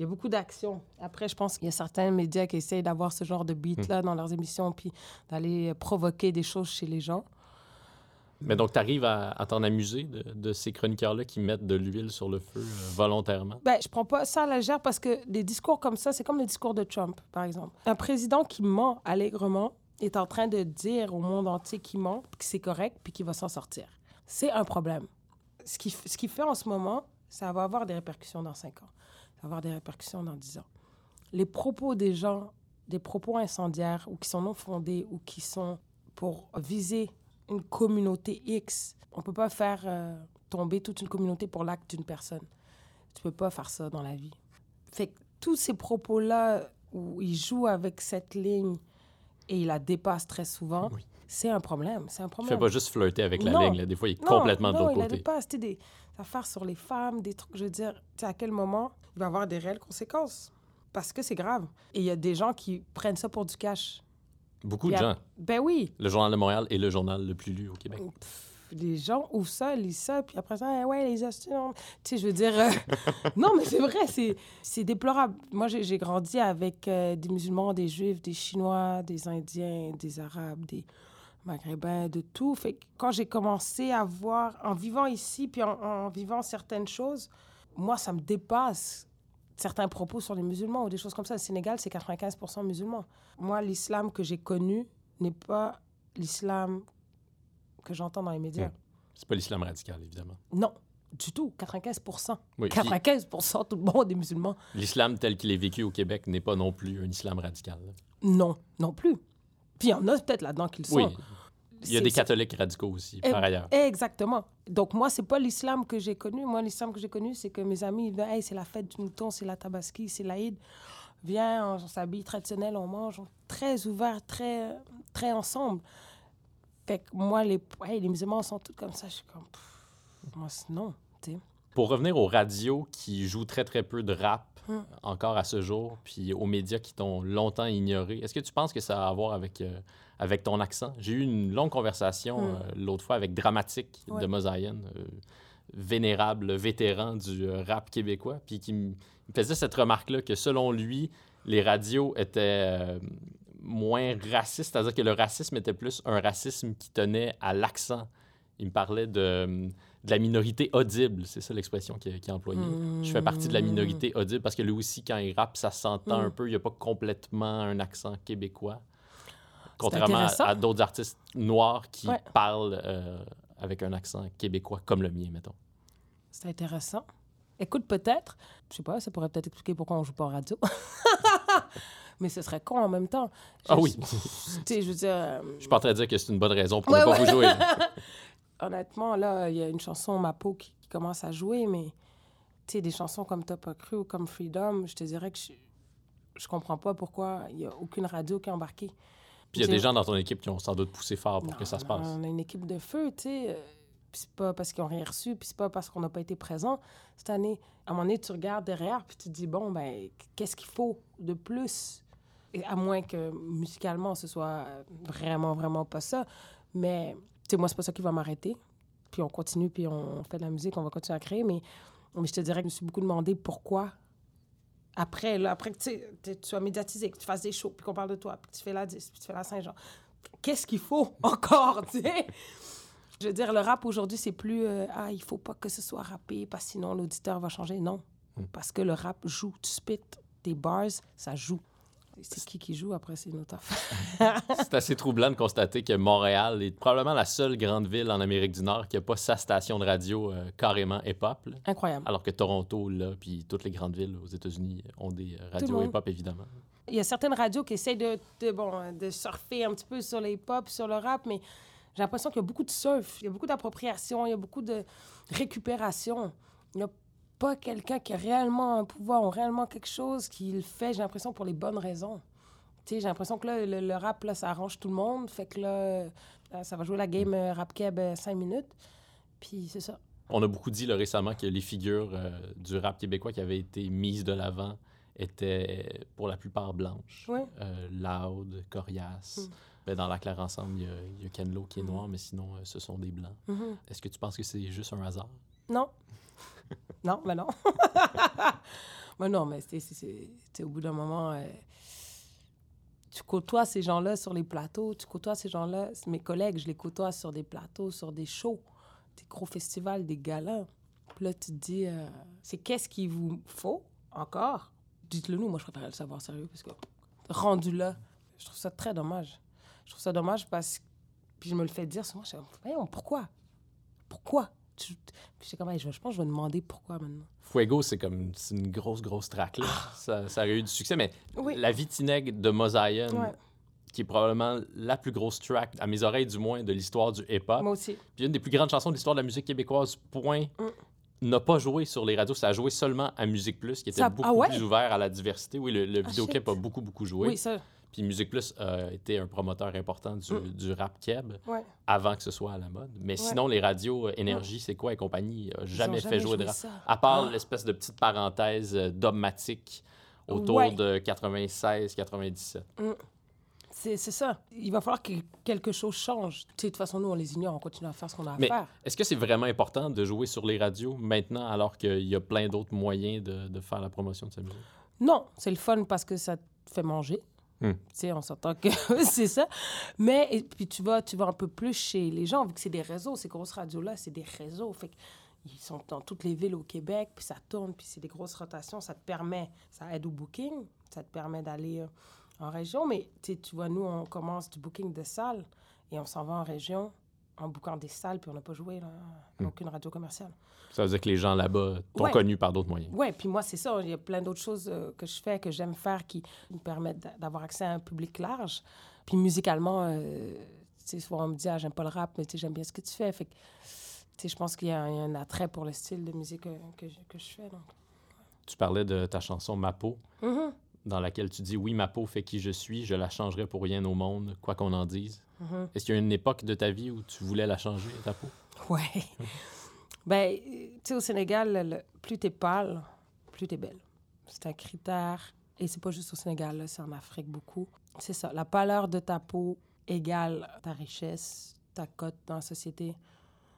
il y a beaucoup d'action. Après, je pense qu'il y a certains médias qui essayent d'avoir ce genre de beat-là dans leurs émissions puis d'aller euh, provoquer des choses chez les gens. Mais donc, tu arrives à, à t'en amuser de, de ces chroniqueurs-là qui mettent de l'huile sur le feu euh, volontairement? Ben, je prends pas ça à la légère parce que des discours comme ça, c'est comme le discours de Trump, par exemple. Un président qui ment allègrement est en train de dire au monde entier qu'il ment, que c'est correct, puis qu'il va s'en sortir. C'est un problème. Ce qu'il ce fait en ce moment, ça va avoir des répercussions dans 5 ans. Va avoir des répercussions dans 10 ans. Les propos des gens, des propos incendiaires ou qui sont non fondés ou qui sont pour viser une communauté X, on peut pas faire euh, tomber toute une communauté pour l'acte d'une personne. Tu peux pas faire ça dans la vie. Fait que tous ces propos-là où il joue avec cette ligne et il la dépasse très souvent, Oui. c'est un problème. C'est un Tu problème. fais pas juste flirter avec la Non. ligne. là. Des fois, il est Non, complètement de non, l'autre il la côté. dépasse. Tu sais, des affaires sur les femmes, des trucs. Je veux dire, tu sais, à quel moment il va avoir des réelles conséquences? Parce que c'est grave. Et il y a des gens qui prennent ça pour du cash. Beaucoup de gens. Ben oui. Le Journal de Montréal est le journal le plus lu au Québec. Pff, les gens ouvrent ça, lisent ça, puis après ça, eh ouais, les astuces. Tu sais, je veux dire. euh, non, mais c'est vrai, c'est, c'est déplorable. Moi, j'ai, j'ai grandi avec euh, des musulmans, des juifs, des chinois, des indiens, des arabes, des maghrébins, de tout. Fait que quand j'ai commencé à voir, en vivant ici, puis en, en vivant certaines choses, moi, ça me dépasse certains propos sur les musulmans ou des choses comme ça. Le Sénégal, c'est 95% musulmans. Moi, l'islam que j'ai connu n'est pas l'islam que j'entends dans les médias. C'est pas l'islam radical, évidemment. Non, du tout. 95 Oui, puis 95% tout le monde est musulman. l'islam tel qu'il est vécu au Québec n'est pas non plus un islam radical. Non, non plus. Puis il y en a peut-être là-dedans qui le sont. Oui, il y a des catholiques radicaux aussi, Eh, par ailleurs. Exactement. Donc, moi, c'est pas l'islam que j'ai connu. Moi, l'islam que j'ai connu, c'est que mes amis, disaient, hey, c'est la fête du mouton, c'est la tabaski, c'est l'Aïd. Viens, on, s'habille traditionnel, on mange. très ouvert, très, très ensemble. Fait que moi, les, hey, les musulmans sont tous comme ça. Je suis comme, pff, moi, non. Pour revenir aux radios qui jouent très très peu de rap Hmm. encore à ce jour, puis aux médias qui t'ont longtemps ignoré, est-ce que tu penses que ça a à voir avec, euh, avec ton accent? J'ai eu une longue conversation Hmm. euh, l'autre fois avec Dramatique de. Mosaïen, euh, vénérable vétéran du rap québécois, puis qui me faisait cette remarque-là que selon lui, les radios étaient moins racistes, c'est-à-dire que le racisme était plus un racisme qui tenait à l'accent. Il me parlait de, de la minorité audible, c'est ça l'expression qu'il a employée. Je fais partie de la minorité audible parce que lui aussi, quand il rappe, ça s'entend Mm. un peu. Il n'y a pas complètement un accent québécois. Contrairement à, à d'autres artistes noirs qui Ouais. parlent euh, avec un accent québécois comme le mien, mettons. C'est intéressant. Écoute, peut-être, je sais pas, ça pourrait peut-être expliquer pourquoi on joue pas en radio. Mais ce serait con en même temps. Ah oui, Tu sais, je veux dire, euh, je suis pas en train de dire que c'est une bonne raison pour Ouais, ne pas ouais. vous jouer. honnêtement, là, il y a une chanson, Ma peau, qui, qui commence à jouer, mais tu sais, des chansons comme Top pas cru ou comme Freedom, je te dirais que je, je comprends pas pourquoi il y a aucune radio qui est embarquée. Puis il y a des gens dans ton équipe qui ont sans doute poussé fort pour Non, que ça se passe. On a une équipe de feu, tu sais. euh, Puis c'est pas parce qu'ils ont rien reçu, puis c'est pas parce qu'on n'a pas été présent cette année. À un moment donné, tu regardes derrière, puis tu te dis, bon, ben, qu'est-ce qu'il faut de plus? Et à moins que musicalement, ce soit vraiment, vraiment pas ça. Mais, sais, moi, c'est pas ça qui va m'arrêter. Puis on continue, puis on fait de la musique, on va continuer à créer. Mais, mais je te dirais que je me suis beaucoup demandé pourquoi après, là, après que tu sois médiatisé, que tu fasses des shows, puis qu'on parle de toi, puis que tu fais la 10, puis tu fais la Saint-Jean. Qu'est-ce qu'il faut encore, tu sais? Je veux dire, le rap aujourd'hui, c'est plus euh, Ah, il faut pas que ce soit rappé, parce que sinon l'auditeur va changer. Non. Parce que le rap joue. Tu spit des bars, ça joue. C'est qui qui joue après, c'est une autre affaire. C'est assez troublant de constater que Montréal est probablement la seule grande ville en Amérique du Nord qui n'a pas sa station de radio euh, carrément hip-hop. Incroyable. Alors que Toronto, là, puis toutes les grandes villes aux États-Unis ont des euh, radios hip-hop, évidemment. Il y a certaines radios qui essayent de, de, bon, de surfer un petit peu sur les pop, sur le rap, mais j'ai l'impression qu'il y a beaucoup de surf, il y a beaucoup d'appropriation, il y a beaucoup de récupération. Il n'y a pas quelqu'un qui a réellement un pouvoir ou réellement quelque chose qui le fait, j'ai l'impression, pour les bonnes raisons. Tu sais, j'ai l'impression que là, le, le rap, là, ça arrange tout le monde. Fait que là, euh, ça va jouer la game euh, rap keb euh, cinq minutes. Puis c'est ça. On a beaucoup dit là, récemment que les figures euh, du rap québécois qui avaient été mises de l'avant étaient pour la plupart blanches. Euh, Loud, Corias. Mm. Ben, dans la Claire Ensemble, il y a, il y a Ken Lo qui est noir, mais sinon, euh, ce sont des blancs. Mhm. Est-ce que tu penses que c'est juste un hasard? Non. non, mais non. mais non, mais c'est, au bout d'un moment, euh, tu côtoies ces gens-là sur les plateaux, tu côtoies ces gens-là, mes collègues, je les côtoie sur des plateaux, sur des shows, des gros festivals, des galas. Puis là, tu te dis, euh, c'est qu'est-ce qu'il vous faut encore? Dites-le nous, moi je préférerais le savoir sérieux, parce que rendu là, je trouve ça très dommage. Je trouve ça dommage parce que, puis je me le fais dire souvent, je comme, Voyons, pourquoi? Pourquoi? Tu- j'étais comme, Hey, je, pense que je vais demander pourquoi maintenant. Fuego, c'est comme c'est une grosse, grosse track. Là. Ça, ça a eu du succès, mais Ah. Oui. La Vitineg de Mosaïen, Ouais. qui est probablement la plus grosse track, à mes oreilles du moins, de l'histoire du hip-hop. Moi aussi. Puis une des plus grandes chansons de l'histoire de la musique québécoise, point, Mm. n'a pas joué sur les radios. Ça a joué seulement à Musique Plus, qui était Ça- beaucoup ah ouais? plus ouvert à la diversité. Oui, le, le Ah, vidéoclip a beaucoup, beaucoup joué. Oui, ça. Puis Musique Plus a été un promoteur important du, Mm. du rap keb Ouais. avant que ce soit à la mode. Mais sinon, les radios euh, Énergie, c'est quoi et compagnie, a Ils jamais fait jouer de rap. ça. À part Ah. l'espèce de petite parenthèse euh, dogmatique autour de 96-97. C'est c'est ça. Il va falloir que quelque chose change. Tu sais, de toute façon, nous, on les ignore, on continue à faire ce qu'on a à Mais faire. est-ce que c'est vraiment important de jouer sur les radios maintenant alors qu'il y a plein d'autres moyens de, de faire la promotion de sa musique? Non, c'est le fun parce que ça te fait manger. Hmm. Tu sais, on s'entend que c'est ça. Mais, et puis tu vas, tu vas un peu plus chez les gens, vu que c'est des réseaux, ces grosses radios-là, c'est des réseaux. Fait ils sont dans toutes les villes au Québec, puis ça tourne, puis c'est des grosses rotations. Ça te permet, ça aide au booking, ça te permet d'aller euh, en région. Mais tu vois, nous, on commence du booking de salles et on s'en va en région en bookant des salles, puis on n'a pas joué, là, Hmm. aucune radio commerciale. Ça veut dire que les gens là-bas t'ont Ouais. connu par d'autres moyens. Oui, puis moi, c'est ça. Il y a plein d'autres choses euh, que je fais, que j'aime faire, qui me permettent d'a- d'avoir accès à un public large. Puis musicalement, euh, tu sais, souvent on me dit, ah, j'aime pas le rap, mais tu sais, j'aime bien ce que tu fais. Fait que, tu sais, je pense qu'il y, a un il y a un attrait pour le style de musique que, que, je- que je fais. Donc. Tu parlais de ta chanson Ma peau, Mhm, dans laquelle tu dis Oui, ma peau fait qui je suis, je la changerai pour rien au monde, quoi qu'on en dise. Mhm. Est-ce qu'il y a une époque de ta vie où tu voulais la changer, ta peau? Ouais. ben, tu sais, au Sénégal, le- le- plus t'es pâle, plus t'es belle. C'est un critère. Et c'est pas juste au Sénégal, c'est en Afrique beaucoup. C'est ça. La pâleur de ta peau égale ta richesse, ta cote dans la société,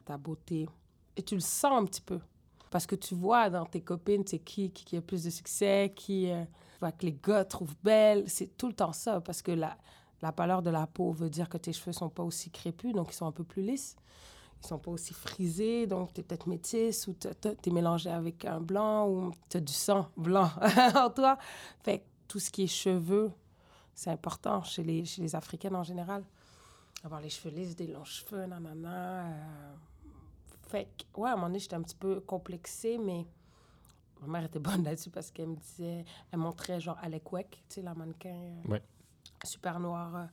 ta beauté. Et tu le sens un petit peu. Parce que tu vois dans tes copines, c'est qui, qui, qui a plus de succès, qui euh, que les gars trouvent belle. C'est tout le temps ça. Parce que la, la pâleur de la peau veut dire que tes cheveux sont pas aussi crépus, donc ils sont un peu plus lisses ils sont pas aussi frisés, donc tu es peut-être métisse ou tu es mélangé avec un blanc ou tu as du sang blanc en toi. Fait que tout ce qui est cheveux, c'est important chez les, chez les Africaines en général. Avoir les cheveux lisses, des longs cheveux, nanana. euh. Fait que, ouais, à un moment donné, j'étais un petit peu complexée, mais ma mère était bonne là-dessus parce qu'elle me disait, elle montrait genre Alec Weck, tu sais, la mannequin euh. Super noire, euh,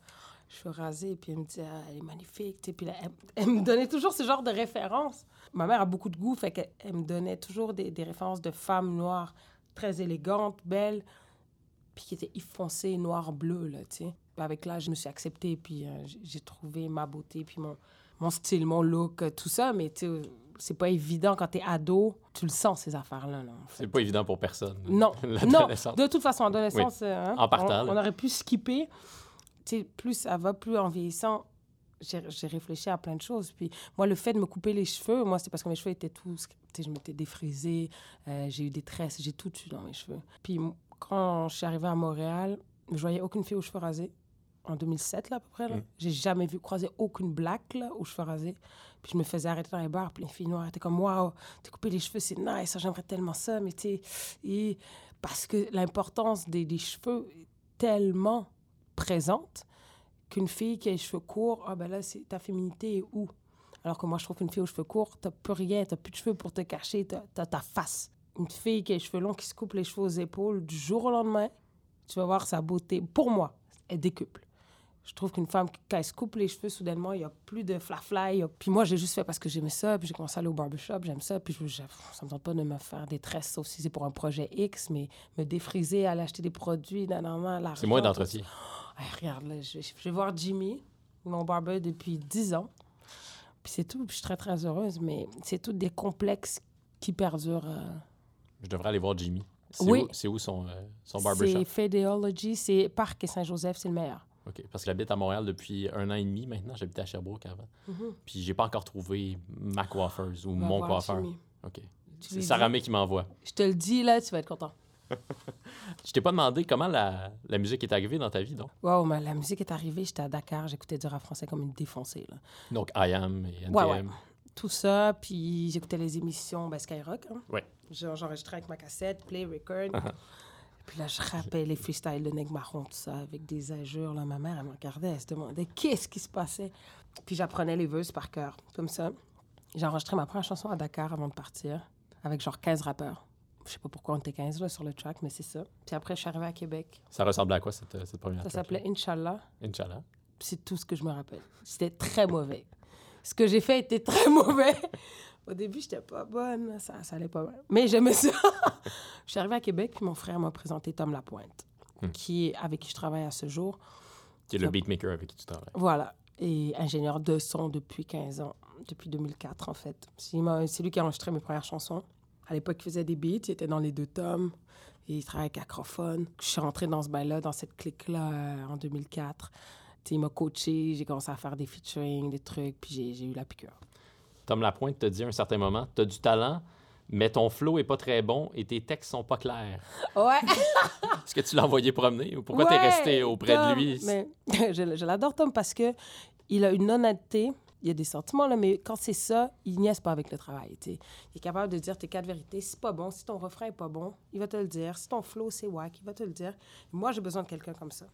cheveux rasés, puis elle me disait, Ah, elle est magnifique, sais, puis elle, me donnait toujours ce genre de références. Ma mère a beaucoup de goût, fait qu'elle elle me donnait toujours des, références de femmes noires très élégantes, belles, puis qui étaient foncées, noir, bleu, là, tu sais. Avec l'âge, je me suis acceptée, puis euh, j'ai- trouvé ma beauté, puis mon, mon style, mon look, euh, tout ça, mais tu c'est pas évident quand t'es ado, tu le sens, ces affaires-là, là, en fait. C'est pas évident pour personne. Non, non. De toute façon, en adolescence, euh, hein, En partant, on, aurait pu skipper. Plus ça va, plus en vieillissant, j'ai j'ai réfléchi à plein de choses. Puis moi, le fait de me couper les cheveux, moi, c'est parce que mes cheveux étaient tous... Je m'étais défrisée, euh, j'ai eu des tresses, j'ai tout eu dans mes cheveux. Puis quand je suis arrivée à Montréal, je voyais aucune fille aux cheveux rasés. En 2007, là, à peu près. là. Mm. J'ai jamais vu croiser aucune black là, aux cheveux rasés. Puis je me faisais arrêter dans les bars, puis les filles noires étaient comme « Waouh, t'as coupé les cheveux, c'est nice, j'aimerais tellement ça. » Mais tu et- parce que l'importance des, cheveux est tellement présente qu'une fille qui a les cheveux courts, ah ben là, c'est ta féminité est où? Alors que moi, je trouve qu'une fille aux cheveux courts, t'as plus rien, t'as plus de cheveux pour te cacher, t'as as ta face. Une fille qui a les cheveux longs, qui se coupe les cheveux aux épaules, du jour au lendemain, tu vas voir sa beauté, pour moi, elle décuple. Je trouve qu'une femme, quand elle se coupe les cheveux, soudainement, il n'y a plus de flafla. il y a- Puis moi, j'ai juste fait parce que j'aimais ça, puis j'ai commencé à aller au barbershop, j'aime ça, puis je, je- ça me tente pas de me faire des tresses, sauf si c'est pour un projet X, mais me défriser, aller acheter des produits, l'argent, C'est moins d'entretien. Hey, regarde, là, je, je vais voir Jimmy, mon barber, depuis 10 ans. Puis c'est tout, puis je suis très, très heureuse, mais c'est tout des complexes qui perdurent. euh. Je devrais aller voir Jimmy. C'est Oui. où, où son, euh, son c'est barbershop? Fadeology, c'est Parc et Saint-Joseph, c'est le meilleur. OK. Parce que j'habite à Montréal depuis un an et demi maintenant. J'habitais à Sherbrooke avant. Puis j'ai pas encore trouvé ma coiffeuse ou mon coiffeur. OK. C'est. May qui m'envoie. Je te le dis, là, tu vas être content. Je t'ai pas demandé comment la, la musique est arrivée dans ta vie, donc. Wow, mais la musique est arrivée, j'étais à Dakar, j'écoutais du rap français comme une défoncée. Là. Donc, I Am et NTM. Ouais, ouais. Tout ça, puis j'écoutais les émissions ben, Skyrock. Hein. Ouais. J'enregistrais avec ma cassette, play, record. Puis là, je rappais les freestyles de Neg Marron, tout ça, avec des injures. Là, ma mère, elle me regardait, elle se demandait qu'est-ce qui se passait. Puis j'apprenais les verses par cœur, comme ça. J'ai enregistré ma première chanson à Dakar avant de partir, avec genre 15 rappeurs. Je sais pas pourquoi on était 15 là, sur le track, mais c'est ça. Puis après, je suis arrivée à Québec. Ça ressemblait à quoi, cette, cette première Ça s'appelait Inch'Allah. Inch'Allah. C'est tout ce que je me rappelle. C'était très mauvais. Ce que j'ai fait était très mauvais. Au début, j'étais pas bonne. Ça, ça allait pas mal. Mais j'aimais ça. je suis arrivée à Québec, puis mon frère m'a présenté Tom Lapointe, Hmm. qui avec qui je travaille à ce jour. Qui est le beatmaker avec qui tu travailles. Voilà. Et ingénieur de son depuis 15 ans. Depuis 2004, en fait. C'est lui qui a enregistré mes premières chansons. À l'époque, il faisait des beats. Il était dans les deux tomes. il travaille avec Acrophone. Je suis rentrée dans ce bail-là, dans cette clique-là, euh, en 2004. Tu sais, il m'a coaché, j'ai commencé à faire des featuring, des trucs, puis j'ai eu la piqûre. Tom Lapointe te dit à un certain moment, tu as du talent, mais ton flow est pas très bon et tes textes sont pas clairs. Ouais! Est-ce que tu l'as envoyé promener ou pourquoi tu es resté auprès de lui? Mais je, je l'adore, Tom, parce que il a une honnêteté. Il y a des sentiments, là, mais quand c'est ça, il niaise pas avec le travail. tu sais. Il est capable de dire tes quatre vérités. Si c'est pas bon, si ton refrain est pas bon, il va te le dire. Si ton flow, c'est wack, il va te le dire. Moi, j'ai besoin de quelqu'un comme ça.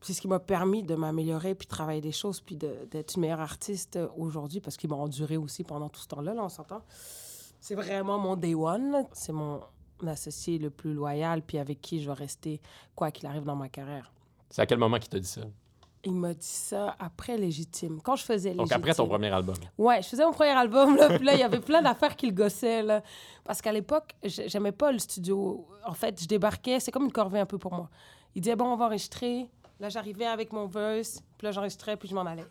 C'est ce qui m'a permis de m'améliorer, puis de travailler des choses, puis d'être une meilleure artiste euh, aujourd'hui, parce qu'il m'a enduré aussi pendant tout ce temps-là, là, on s'entend. C'est vraiment mon day one. C'est mon associé le plus loyal, puis avec qui je vais rester quoi qu'il arrive dans ma carrière. C'est à quel moment qu'il t'a dit ça? Il m'a dit ça après Légitime. Quand je faisais Légitime. Donc après ton premier album. Ouais, je faisais mon premier album, là, puis là, il y avait plein d'affaires qui le gossaient, là. Parce qu'à l'époque, j'ai- j'aimais pas le studio. En fait, je débarquais, c'est comme une corvée un peu pour moi. Il disait, bon, on va enregistrer. Là, j'arrivais avec mon verse, puis là, j'enregistrais, puis je m'en allais.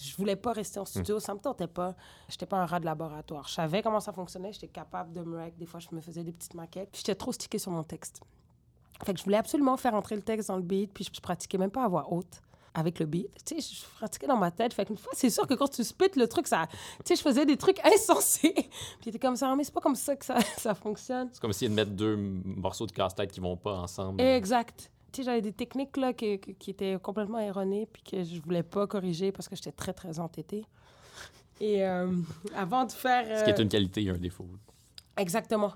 Je voulais pas rester en studio, ça me tentait pas. J'étais pas un rat de laboratoire. Je savais comment ça fonctionnait, j'étais capable de me rec. Des fois, je me faisais des petites maquettes. Puis J'étais trop stické sur mon texte. Fait que je voulais absolument faire entrer le texte dans le beat, puis je, je pratiquais même pas à voix haute avec le beat. Tu sais, je pratiquais dans ma tête. Fait qu'une fois, c'est sûr que quand tu spits le truc, ça... Tu sais, je faisais des trucs insensés. puis j'étais comme ça, Ah, mais c'est pas comme ça que ça, ça fonctionne. C'est comme essayer de mettre deux morceaux de casse-tête qui vont pas ensemble. Exact. Tu sais, j'avais des techniques là, qui, qui- étaient complètement erronées puis que je voulais pas corriger parce que j'étais très, très entêtée. Et euh, avant de faire... Ce qui est euh, une qualité et un défaut. Exactement.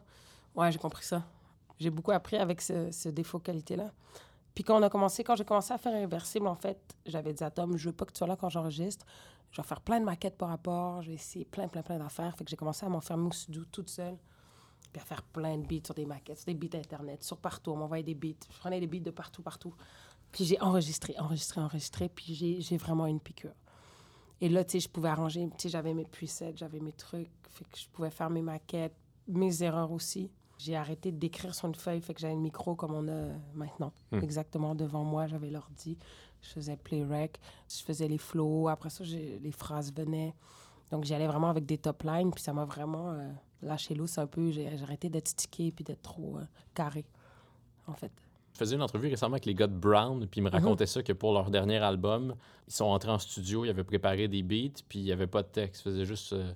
Ouais, j'ai compris ça. J'ai beaucoup appris avec ce, ce défaut qualité-là. Puis quand on a commencé, quand j'ai commencé à faire Inversible, en fait, j'avais dit à Tom, je veux pas que tu sois là quand j'enregistre. Je vais faire plein de maquettes par rapport, je vais essayer plein, plein, plein d'affaires. Fait que j'ai commencé à m'enfermer au studio toute seule, puis à faire plein de beats sur des maquettes, sur des beats Internet, sur partout. On m'envoyait des beats. Je prenais des beats de partout, partout. Puis j'ai enregistré, enregistré, enregistré, puis j'ai- vraiment une piqûre. Et là, tu sais, je pouvais arranger, tu sais, j'avais mes presets, j'avais mes trucs, fait que je pouvais faire mes maquettes, mes erreurs aussi. J'ai arrêté d'écrire sur une feuille, fait que j'avais le micro comme on a maintenant. Hmm. Exactement devant moi, j'avais l'ordi. Je faisais play rec, je faisais les flows. Après ça, les phrases venaient. Donc, j'y allais vraiment avec des top lines, puis ça m'a vraiment euh, lâché l'os un peu. J'ai arrêté d'être stické puis d'être trop euh, carré, en fait. Je faisais une entrevue récemment avec les gars de Brown, puis ils me racontaient ça que pour leur dernier album, ils sont entrés en studio, ils avaient préparé des beats, puis il n'y avait pas de texte. Ils faisaient juste euh,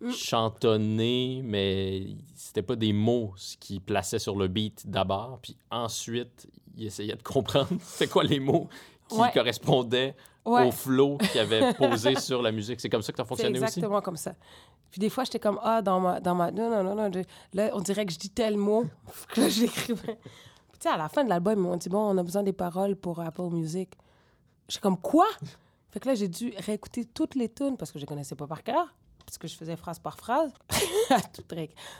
Mm. chantonner, mais c'était pas des mots ce qu'ils plaçaient sur le beat d'abord, puis ensuite, ils essayaient de comprendre c'est quoi les mots qui Ouais. correspondaient Ouais. au flow qu'ils avaient posé sur la musique. C'est comme ça que ça fonctionnait aussi? exactement comme ça. Puis des fois, j'étais comme, ah, dans ma, dans ma... Non, non, non, non. Là, on dirait que je dis tel mot. Que là, je l'écrivais. Puis tu sais, à la fin de l'album, ils m'ont dit, bon, on a besoin des paroles pour Apple Music. J'étais comme, quoi? Fait que là, j'ai dû réécouter toutes les tunes parce que je les connaissais pas par cœur. Parce que je faisais phrase par phrase.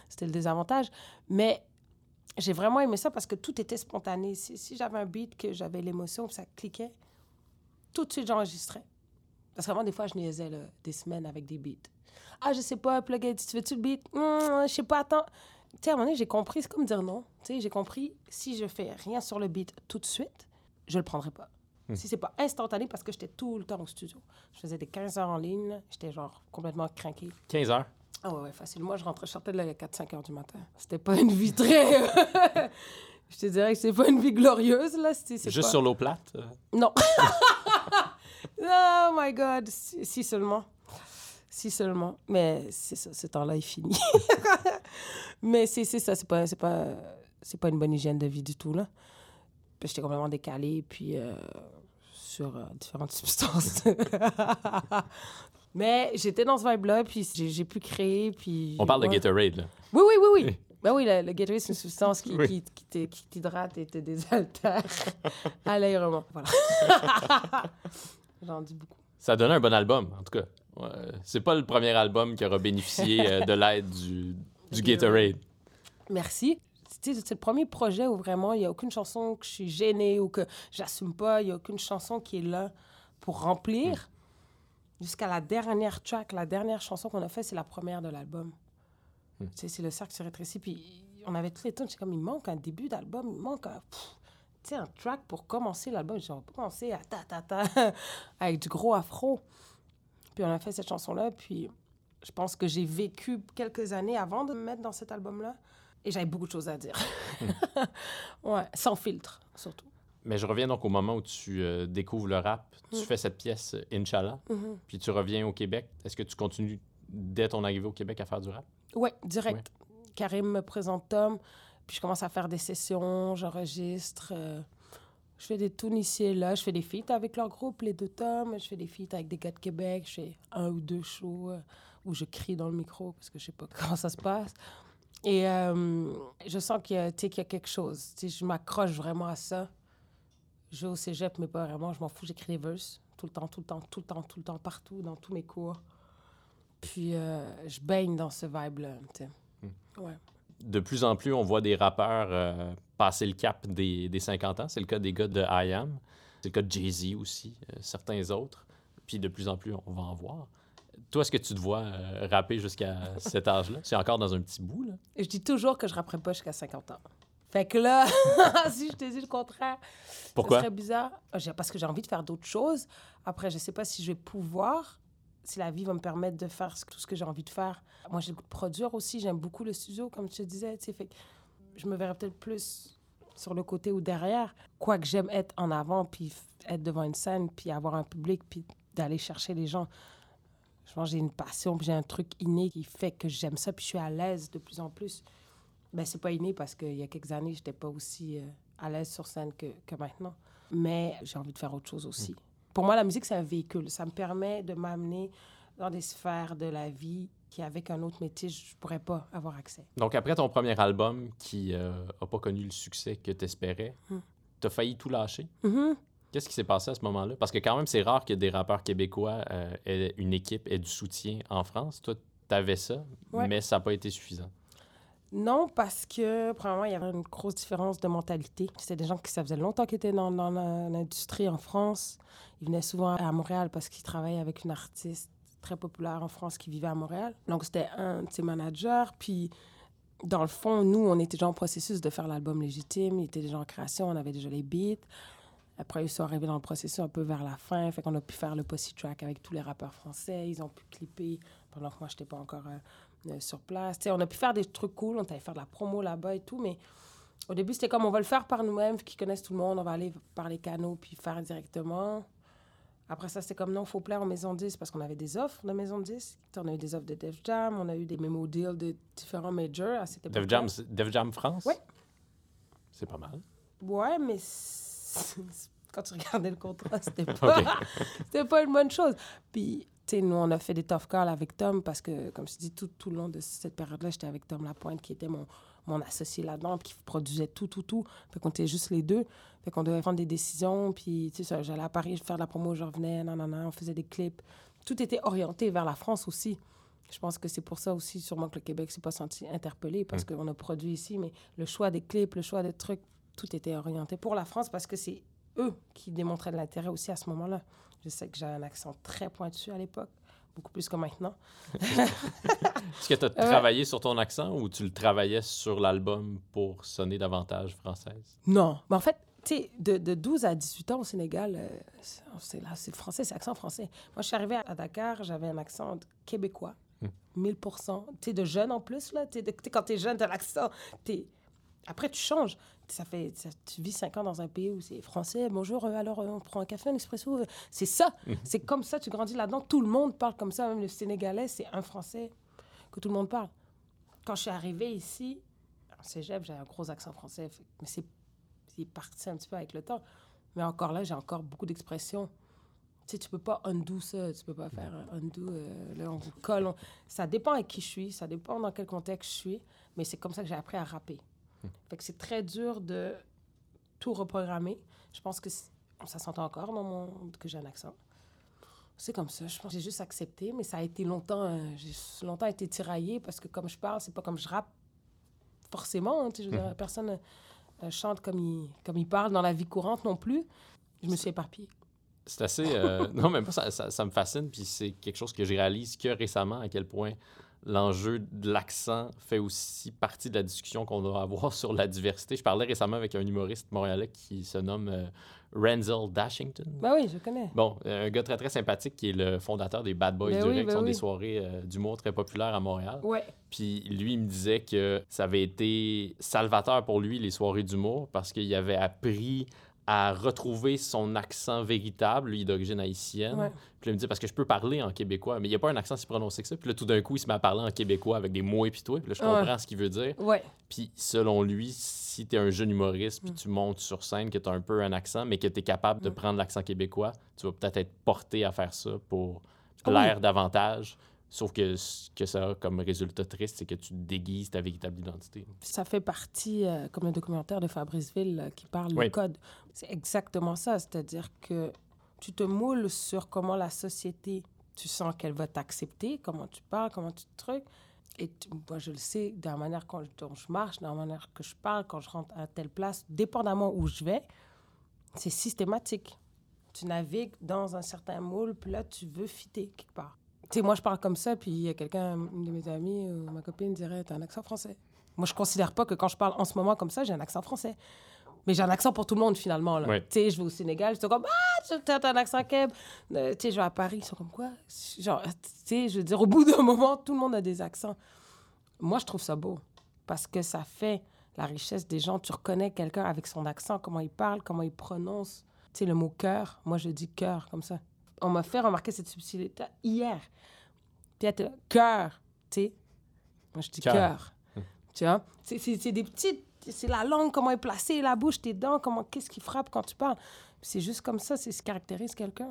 C'était le désavantage. Mais j'ai vraiment aimé ça parce que tout était spontané. Si, si j'avais un beat, que j'avais l'émotion, ça cliquait, tout de suite, j'enregistrais. Parce qu'avant, des fois, je niaisais des semaines avec des beats. Ah, je sais pas, plug it, tu veux-tu le beat? Hum, je sais pas, attends. Tu sais, à un moment donné, j'ai compris, c'est comme dire non. Tu sais, j'ai compris, si je fais rien sur le beat tout de suite, je le prendrai pas. Si c'est pas instantané, parce que j'étais tout le temps au studio. Je faisais des 15 heures en ligne, j'étais genre complètement craqué. 15 heures? Ah ouais, ouais, facile. Moi, je rentrais, je sortais de là à 4-5 heures du matin. C'était pas une vie très... je te dirais que c'est pas une vie glorieuse, là. C'est, c'est Juste pas- sur l'eau plate. euh, non. oh my God. Si, si seulement. Si seulement. Mais c'est ça, ce temps-là est fini. Mais c'est, ça, c'est pas, pas, pas une bonne hygiène de vie du tout, là. J'étais complètement décalée, puis euh, sur euh, différentes substances. Mais j'étais dans ce vibe-là, puis j'ai, pu créer, puis... On parle de. Gatorade, là. Oui, oui, oui, oui. Ben oui, le, le Gatorade, c'est une substance qui, Oui. qui, qui t'hydrate et te désaltère à l'aéroport. Voilà. J'en dis beaucoup. Ça a donné un bon album, en tout cas. Ouais, c'est pas le premier album qui aura bénéficié euh, de l'aide du, du Gatorade. Merci. C'est le premier projet où vraiment il n'y a aucune chanson que je suis gênée ou que j'assume pas. Il n'y a aucune chanson qui est là pour remplir. Jusqu'à la dernière track, la dernière chanson qu'on a faite, c'est la première de l'album. Sais, c'est le cercle se rétrécit. Puis on avait tous les tunes. C'est comme, il manque un début d'album, il manque un, pff, un track pour commencer l'album. Pas commencer à ta ta ta avec du gros afro. Puis on a fait cette chanson-là. Puis je pense que j'ai vécu quelques années avant de me mettre dans cet album-là. Et j'avais beaucoup de choses à dire. ouais, sans filtre, surtout. Mais je reviens donc au moment où tu euh, découvres le rap. Tu Mm. fais cette pièce Inch'Allah, Mhm. puis tu reviens au Québec. Est-ce que tu continues dès ton arrivée au Québec à faire du rap? Ouais, direct. Karim me présente Tom, puis je commence à faire des sessions, j'enregistre. euh, je fais des ici et là. Je fais des feats avec leur groupe, les deux Tom. Je fais des feats avec des gars de Québec. Je fais un ou deux shows euh, où je crie dans le micro parce que je sais pas comment ça se passe. Et euh, je sens qu'il y, qu'il y a quelque chose. Tu sais, je m'accroche vraiment à ça. Je vais au cégep, mais pas vraiment. Je m'en fous. J'écris des verses tout le temps, tout le temps, tout le temps, tout le temps, partout, dans tous mes cours. Puis euh, je baigne dans ce vibe-là. sais. Ouais. De plus en plus, on voit des rappeurs euh, passer le cap des, des 50 ans. C'est le cas des gars de I Am. C'est le cas de Jay-Z aussi, euh, certains autres. Puis de plus en plus, on va en voir. Toi, est-ce que tu te vois euh, rapper jusqu'à cet âge-là? C'est encore dans un petit bout, là? Je dis toujours que je rapperai pas jusqu'à 50 ans. Fait que là, si je te dis le contraire, Pourquoi? ce serait bizarre. Ah, Parce que j'ai envie de faire d'autres choses. Après, je sais pas si je vais pouvoir, si la vie va me permettre de faire tout ce que j'ai envie de faire. Moi, j'ai le goût de produire aussi. J'aime beaucoup le studio, comme tu te disais. Fait je me verrais peut-être plus sur le côté ou derrière. Quoique j'aime être en avant, puis être devant une scène, puis avoir un public, puis d'aller chercher les gens. Je pense que j'ai une passion, puis j'ai un truc inné qui fait que j'aime ça, puis je suis à l'aise de plus en plus. Ben, c'est pas inné parce qu'il y a quelques années, j'étais pas aussi euh, à l'aise sur scène que, que maintenant. Mais j'ai envie de faire autre chose aussi. Pour moi, la musique, c'est un véhicule. Ça me permet de m'amener dans des sphères de la vie qui, avec un autre métier, je pourrais pas avoir accès. Donc, après ton premier album qui n'a pas connu le succès que tu espérais, Hmm. tu as failli tout lâcher? Mhm. Qu'est-ce qui s'est passé à ce moment-là? Parce que quand même, c'est rare que des rappeurs québécois euh, aient une équipe et du soutien en France. Toi, tu avais ça, Ouais. mais ça n'a pas été suffisant. Non, parce que, premièrement, il y avait une grosse différence de mentalité. C'était des gens qui, ça faisait longtemps qu'ils étaient dans, l'industrie en France. Ils venaient souvent à Montréal parce qu'ils travaillaient avec une artiste très populaire en France qui vivait à Montréal. Donc, c'était un de ses managers. Puis, dans le fond, nous, on était déjà en processus de faire l'album légitime. Il était déjà en création, on avait déjà les beats. Après, ils sont arrivés dans le processus un peu vers la fin. Fait qu'on a pu faire le posse track avec tous les rappeurs français. Ils ont pu clipper pendant que moi, je n'étais pas encore euh, euh, sur place. On a pu faire des trucs cool. On allait faire de la promo là-bas et tout. Mais au début, c'était comme on va le faire par nous-mêmes, qui connaissent tout le monde. On va aller par les canaux puis faire directement. Après ça, c'était comme non, faut plaire aux maisons 10 parce qu'on avait des offres de maisons 10. On a eu des offres de Def Jam, on a eu des mémo deals de différents majors à cette Def époque. Jam, c'est- Def Jam France? Ouais. C'est pas mal. Ouais, mais quand tu regardais le contrat, c'était pas, OK. c'était pas une bonne chose. Puis, tu sais, nous, on a fait des tough calls avec Tom parce que, comme je te dis, tout, tout le long de cette période-là, j'étais avec Tom Lapointe, qui était mon, mon associé là-dedans, puis qui produisait tout, tout, tout. Fait qu'on était juste les deux. Fait qu'on devait prendre des décisions. Puis, tu sais, j'allais à Paris faire de la promo, je revenais, non, non, non, on faisait des clips. Tout était orienté vers la France aussi. Je pense que c'est pour ça aussi, sûrement que le Québec s'est pas senti interpellé parce qu'on a produit ici, mais le choix des clips, le choix des trucs, tout était orienté pour la France parce que c'est eux qui démontraient de l'intérêt aussi à ce moment-là. Je sais que j'avais un accent très pointu à l'époque, beaucoup plus que maintenant. Est-ce que tu as Ouais. travaillé sur ton accent ou tu le travaillais sur l'album pour sonner davantage française? Non. Mais en fait, tu sais, de, de 12 à 18 ans au Sénégal, euh, c'est- là, c'est français, c'est accent français. Moi, je suis arrivée à Dakar, j'avais un accent québécois, Hmm. 1000 Tu sais, de jeune en plus, là. Tu sais, de- tu sais, quand t'es jeune, t'as l'accent. t'es- Après, tu changes. Ça fait, ça- tu vis 5 ans dans un pays où c'est français. Bonjour, euh, alors euh, on prend un café, un expresso. euh, C'est ça. C'est comme ça, tu grandis là-dedans. Tout le monde parle comme ça. Même le Sénégalais, c'est un français que tout le monde parle. Quand je suis arrivée ici, en cégep, j'avais un gros accent français. Mais c'est c'est parti un petit peu avec le temps. Mais encore là, j'ai encore beaucoup d'expressions. Tu sais, tu peux pas undo ça. Tu peux pas faire un undo. là, on vous colle. on- Ça dépend avec qui je suis. Ça dépend dans quel contexte je suis. Mais c'est comme ça que j'ai appris à rapper. Fait que c'est très dur de tout reprogrammer. Je pense que ça s'entend encore dans mon... que j'ai un accent. C'est comme ça. Je pense que j'ai juste accepté. Mais ça a été longtemps... euh, j'ai longtemps été tiraillée parce que comme je parle, c'est pas comme je rappe forcément. hein, je veux dire, personne euh, chante comme il, comme il parle dans la vie courante non plus. Je me suis éparpillée. C'est assez. euh, non, ça, ça, ça me fascine. Puis c'est quelque chose que je réalise que récemment, à quel point l'enjeu de l'accent fait aussi partie de la discussion qu'on doit avoir sur la diversité. Je parlais récemment avec un humoriste montréalais qui se nomme euh, Renzel Dashington. Ben oui, je connais. Bon, un gars très très sympathique qui est le fondateur des Bad Boys Ben du oui, Rec, qui ben sont des soirées euh, d'humour très populaires à Montréal. Ouais. Puis lui, il me disait que ça avait été salvateur pour lui, les soirées d'humour, parce qu'il avait appris à retrouver son accent véritable, lui, d'origine haïtienne. Ouais. Puis là, il me dit, parce que je peux parler en québécois, mais il n'y a pas un accent si prononcé que ça. Puis là, tout d'un coup, il se met à parler en québécois avec des mots et puis là, je Ouais. comprends ce qu'il veut dire. Ouais. Puis selon lui, si tu es un jeune humoriste, puis Mm. tu montes sur scène, que tu as un peu un accent, mais que tu es capable de Mm. prendre l'accent québécois, tu vas peut-être être porté à faire ça pour Oui. l'air davantage. Sauf que ce que ça a comme résultat triste, c'est que tu déguises ta véritable identité. Ça fait partie, euh, comme le documentaire de Fabrice Ville euh, qui parle Oui. du code. C'est exactement ça. C'est-à-dire que tu te moules sur comment la société, tu sens qu'elle va t'accepter, comment tu parles, comment tu te trucs. Et tu- moi, je le sais, de la manière quand, dont je marche, de la manière que je parle, quand je rentre à telle place, dépendamment où je vais, c'est systématique. Tu navigues dans un certain moule, puis là, tu veux fitter quelque part. Sais, moi, je parle comme ça, puis il y a quelqu'un, une de mes amies ou ma copine dirait T'as un accent français. Moi, je considère pas que quand je parle en ce moment comme ça, j'ai un accent français. Mais j'ai un accent pour tout le monde, finalement. là. Ouais. Tu sais, je vais au Sénégal, ils sont comme Ah, tu as un accent keb. Euh, tu sais, je vais à Paris, ils sont comme quoi? Genre, tu sais, je veux dire, au bout d'un moment, tout le monde a des accents. Moi, je trouve ça beau parce que ça fait la richesse des gens. Tu reconnais quelqu'un avec son accent, comment il parle, comment il prononce. Tu sais, le mot cœur, moi, je dis cœur comme ça. On m'a fait remarquer cette subtilité hier. Là, cœur, tu sais. Moi, je dis Cœur. cœur. Tu vois? C'est- C'est c'est des petites. C'est la langue, comment est placée, la bouche, tes dents, comment, qu'est-ce qui frappe quand tu parles. C'est juste comme ça, c'est ce qui caractérise quelqu'un.